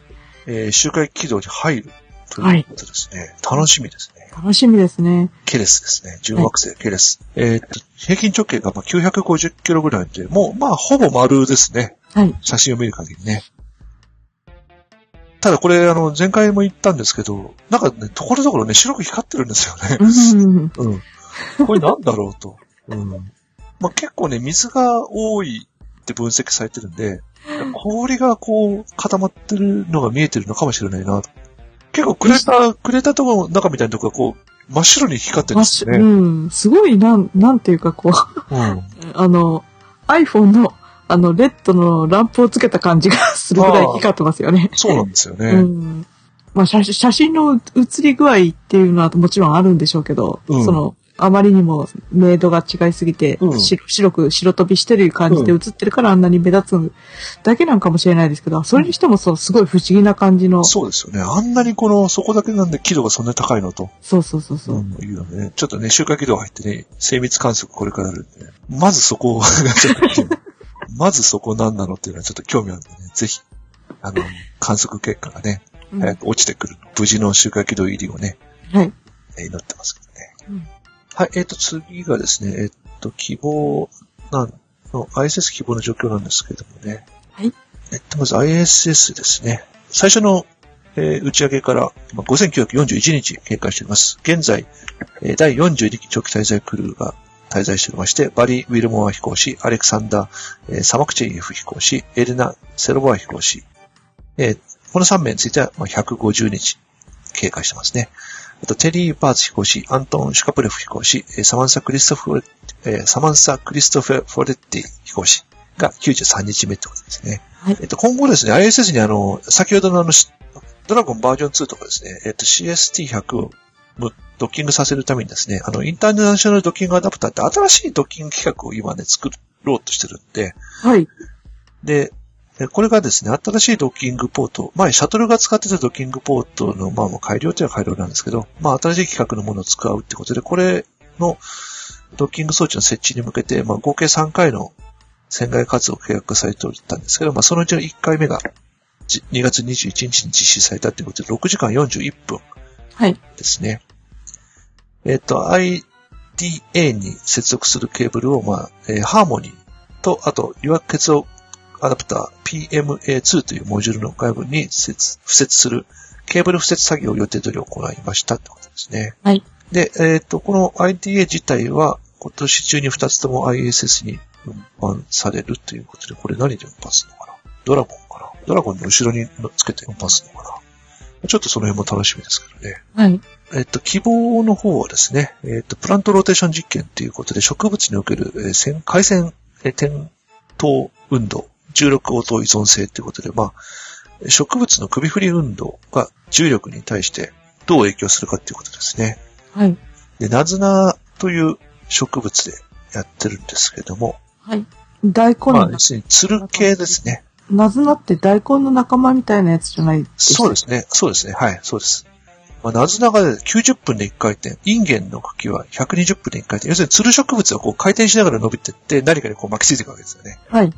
えー周回軌道に入るということですね。楽しみですね。楽しみですね。ケレスですね。重惑星ケレス。えーっと、平均直径がまあ950キロぐらいで、もう、まあ、ほぼ丸ですね。はい。写真を見る限りね。ただこれ、あの、前回も言ったんですけど、なんかね、ところどころね、白く光ってるんですよね。うん。<laughs> うん。これなんだろうと。うん。まあ、結構ね、水が多いって分析されてるんで、氷がこう固まってるのが見えてるのかもしれないな。結構くれた、くれたとの中みたいなとこがこう、真っ白に光ってるんですよね。うん。すごい、なん、なんていうかこう、うん。あの、iPhone の、あの、レッドのランプをつけた感じがするぐらい光ってますよね。そうなんですよね。うん。まあ写真、写真の写り具合っていうのはもちろんあるんでしょうけど、うんその、あまりにも明度が違いすぎて、うん白白く白飛びしてる感じで写ってるからあんなに目立つだけなんかもしれないですけど、それにしてもそう、すごい不思議な感じの、そそうですよね。あんなにこの、そこだけなんで輝度がそんなに高いのと。うそうそうそう。うん、いね。ちょっとね、周回軌道入ってね、精密観測これからあるんで、まずそこがちょっと気に <laughs> まずそこ何なのっていうのはちょっと興味あるんでね、ぜひ、あの、観測結果がね、うん早く落ちてくる。無事の周回軌道入りをね、はい。えー祈ってますけどね。うんはい、えっ、と、次がですね、えっ、と、希望なんの、ISS 希望の状況なんですけれどもね。はい。えっと、まず ISS ですね。最初の、えー打ち上げから、まあ、5941日経過しています。現在、えー第42期長期滞在クルーが滞在しておりまして、バリー・ウィルモア飛行士、アレクサンダー、えーサマクチェイエフ飛行士、エレナ・セロボア飛行士、えーこの3名については、まあ、150日経過してますね。あと、テリー・バーツ飛行士、アントン・シュカプレフ飛行士、えーサマンサ・クリストフ、えーサマンサ・クリストフ・フォレッティ飛行士が93日目ってことですね。はいえっと、今後ですね、ISS にあの、先ほどのあの、しドラゴンバージョン2とかですね、えっと、CST100 ドッキングさせるためにですね、あの、インターナショナルドッキングアダプターって新しいドッキング企画を今ね、作ろうとしてるんで、はい。で、でこれがですね、新しいドッキングポート、前シャトルが使ってたドッキングポートの、まあ改良というのは改良なんですけど、まあ新しい企画のものを使うってことで、これのドッキング装置の設置に向けて、まあ合計3回の船外活動を契約されておったんですけど、まあそのうちの1回目がじ2月21日に実施されたということで、6時間41分はい。ですね。えっ、と、IDA に接続するケーブルを、まあ、えーハーモニーと、あと、油圧結合アダプター PMA2 というモジュールの外部に接付設するケーブル付設作業を予定通り行いましたってことですね。はい。で、えっ、と、この IDA 自体は今年中に2つとも ISS に運搬されるということで、これ何で運搬するのかな？ドラゴンかな？ドラゴンの後ろにつけて運搬するのかな？ちょっとその辺も楽しみですけどね。はい。えっと、希望の方はですね、えっと、プラントローテーション実験ということで、植物における、えー線回線、えー点灯運動、重力応答依存性ということで、まあ、植物の首振り運動が重力に対してどう影響するかということですね。はい。で、ナズナという植物でやってるんですけども、はい。大根まあ、の要、するに、つる系ですね。なずなって大根の仲間みたいなやつじゃないですそうですね。そうですね。はい、そうです。まあ、ナズナが90分で1回転、インゲンの茎は120分で1回転。要するに、つる植物がこう回転しながら伸びてって、何かにこう巻きついていくわけですよね。はい。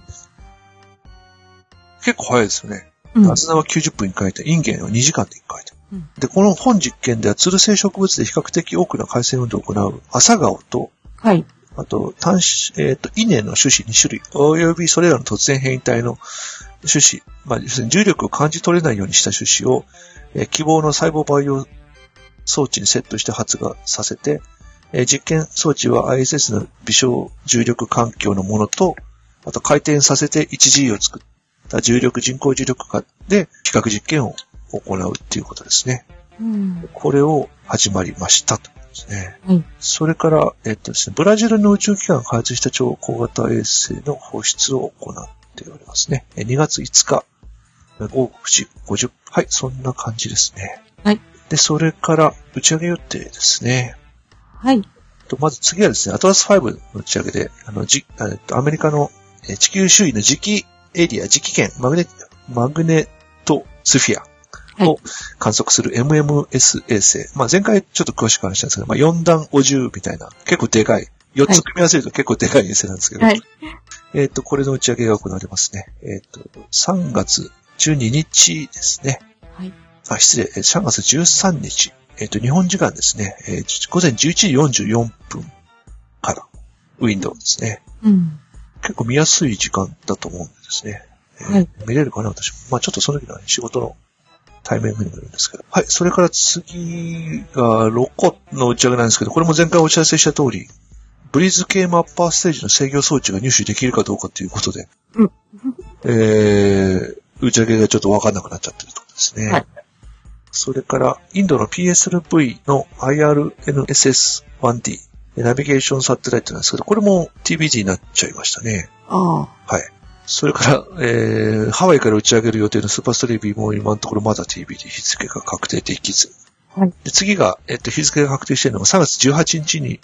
結構早いですよね。うんナズナは90分1回転、インゲンは2時間で1回転。うんで、この本実験では、つる性植物で比較的多くの回線運動を行う朝顔と、はい。あと、単種、えっ、と、稲の種子2種類、およびそれらの突然変異体の種子、まあ、要するに重力を感じ取れないようにした種子を、えー希望の細胞培養装置にセットして発芽させて、えー実験装置は ISS の微小重力環境のものと、あと回転させて 1G を作った重力人工重力化で比較実験を行うっていうことですね。うん。これを始まりましたとですね。はい。それから、えっとですね、ブラジルの宇宙機関が開発した超小型衛星の放出を行っておりますね。え2月5日、午後9時50はい、そんな感じですね。はい。で、それから、打ち上げ予定ですね。はい。とまず次はですね、アトラス5の打ち上げで、あの、じ、えっと、アメリカのえー地球周囲の磁気エリア、磁気圏、マグネ、マグネットスフィアはいを観測する MMS 衛星。まあ、前回ちょっと詳しく話したんですけど、まあ、4段お重みたいな、結構でかい。4つ組み合わせると結構でかい衛星なんですけど、はい。えっ、と、これの打ち上げが行われますね。えっ、と、3月12日ですね。はい。あ、失礼、えー3月13日。えっ、と、日本時間ですね。えー午前11時44分から、ウィンドウですね。うん。結構見やすい時間だと思うんですね。えーはい見れるかな、私も。まあちょっとその時の、ね、仕事のタイミングにもよるんですけど。はい。それから次が6個の打ち上げなんですけど、これも前回お知らせした通り、ブリーズ系マッパーステージの制御装置が入手できるかどうかということで、うんえー、打ち上げがちょっとわかんなくなっちゃってるところですね。はいそれから、インドの PSLV の IRNSS-1D、ナビゲーションサテライトなんですけど、これも TBD になっちゃいましたね。ああ。はい。それから、えー、ハワイから打ち上げる予定のスーパーストリービーも今のところまだ TBD 日付が確定できず。はい。で次が、えっと、日付が確定しているのが3月18日に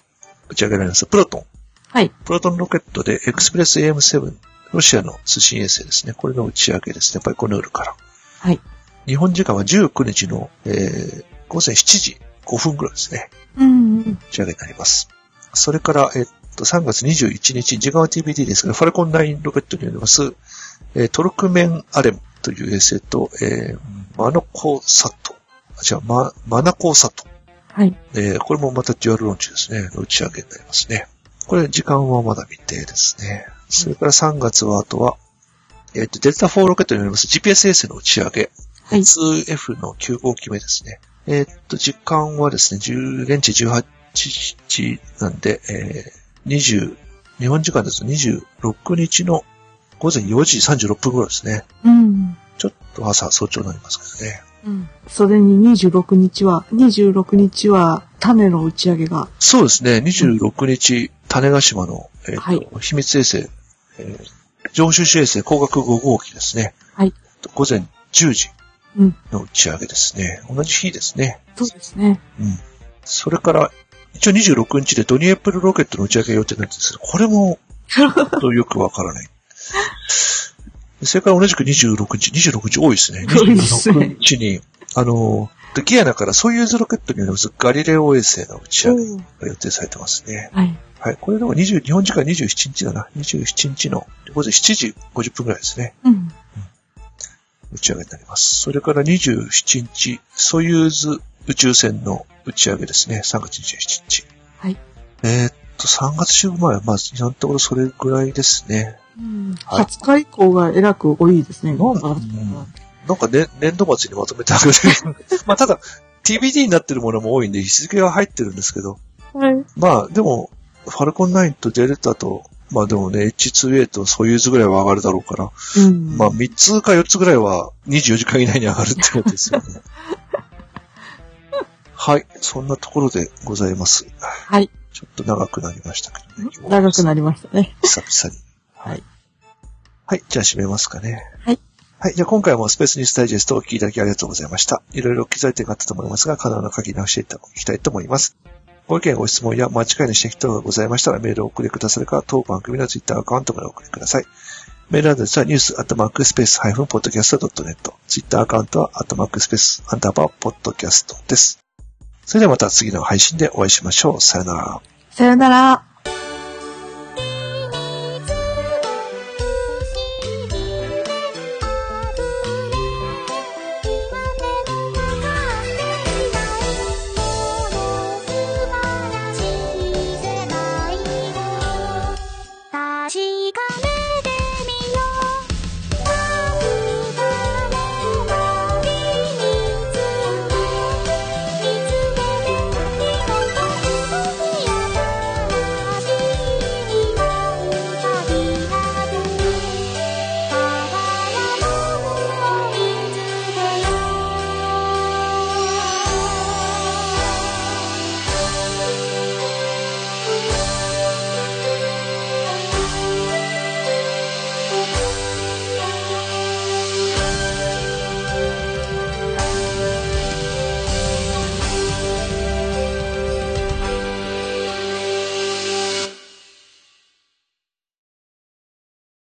打ち上げられますプロトン。はい。プロトンロケットでエクスプレス AM7、ロシアの通信衛星ですね。これの打ち上げですね。バイコヌールから。はい。日本時間は19日の、えー、午前7時5分ぐらいですね。うん。打ち上げになります。それから、えっと、3月21日、時間は TBD ですが、ファルコン9ロケットによります、えートルクメンアレムという衛星と、えーマノコサト、あ、違う、マ、マナコサト。はい。えーこれもまたデュアルローンチですね。打ち上げになりますね。これ、時間はまだ未定ですね。それから3月は、あとは、えっ、と、デルタ4ロケットによります GPS 衛星の打ち上げ。はい 2F の9号機目ですね。えっ、と、時間はですね、10現地18日なんで、えー、20、日本時間ですと26日の午前4時36分頃ですね。うん。ちょっと朝早朝になりますけどね。うん。それに26日は、26日は種の打ち上げが、そうですね、26日、種子島の、えーとはい秘密衛星、えー上州市衛星光学5号機ですね。はい。午前10時うん。の打ち上げですね。同じ日ですね。そうですね。うん。それから、一応26日でドニエプルロケットの打ち上げ予定なんですけど、これも、<laughs> とよくわからない。それから同じく26日、26日多いですね。多いですね26日に、あの、ギアナからソユーズロケットによるガリレオ衛星の打ち上げが予定されてますね。はい。はい。これでも20、日本時間27日だな。27日の午前7時50分ぐらいですね。うん。打ち上げになります。それから27日、ソユーズ宇宙船の打ち上げですね。3月27日。はい。えーっと、3月中前は、まあ、今のところそれぐらいですね。うん。はい20日以降がえらく多いですね。なんなんかね、年度末にまとめてあげる。<laughs> まあ、ただ、TBD になってるものも多いんで、日付は入ってるんですけど、はい。まあ、でも、ファルコン9とデルタと、まあでもね、H2A とソユーズぐらいは上がるだろうから、うん。まあ3つか4つぐらいは24時間以内に上がるってことですよね。<laughs> はい。そんなところでございます。はい。ちょっと長くなりましたけどね。長くなりましたね。久々に。はい。はい。じゃあ締めますかね。はい。はい。じゃあ今回もスペースニュースダイジェストをお聞きいただきありがとうございました。いろいろ機材点があったと思いますが、可能な限り直していただきたいと思います。ご意見、ご質問や間違いの指摘等がございましたらメールをお送りくださるか、当番組のツイッターアカウントまでお送りください。メールアドレスはニュースアットマークスペースハイフンポッドキャスト .net。ツイッターアカウントはアットマークスペースアンダーバーポッドキャストです。それではまた次の配信でお会いしましょう。さよなら。さよなら。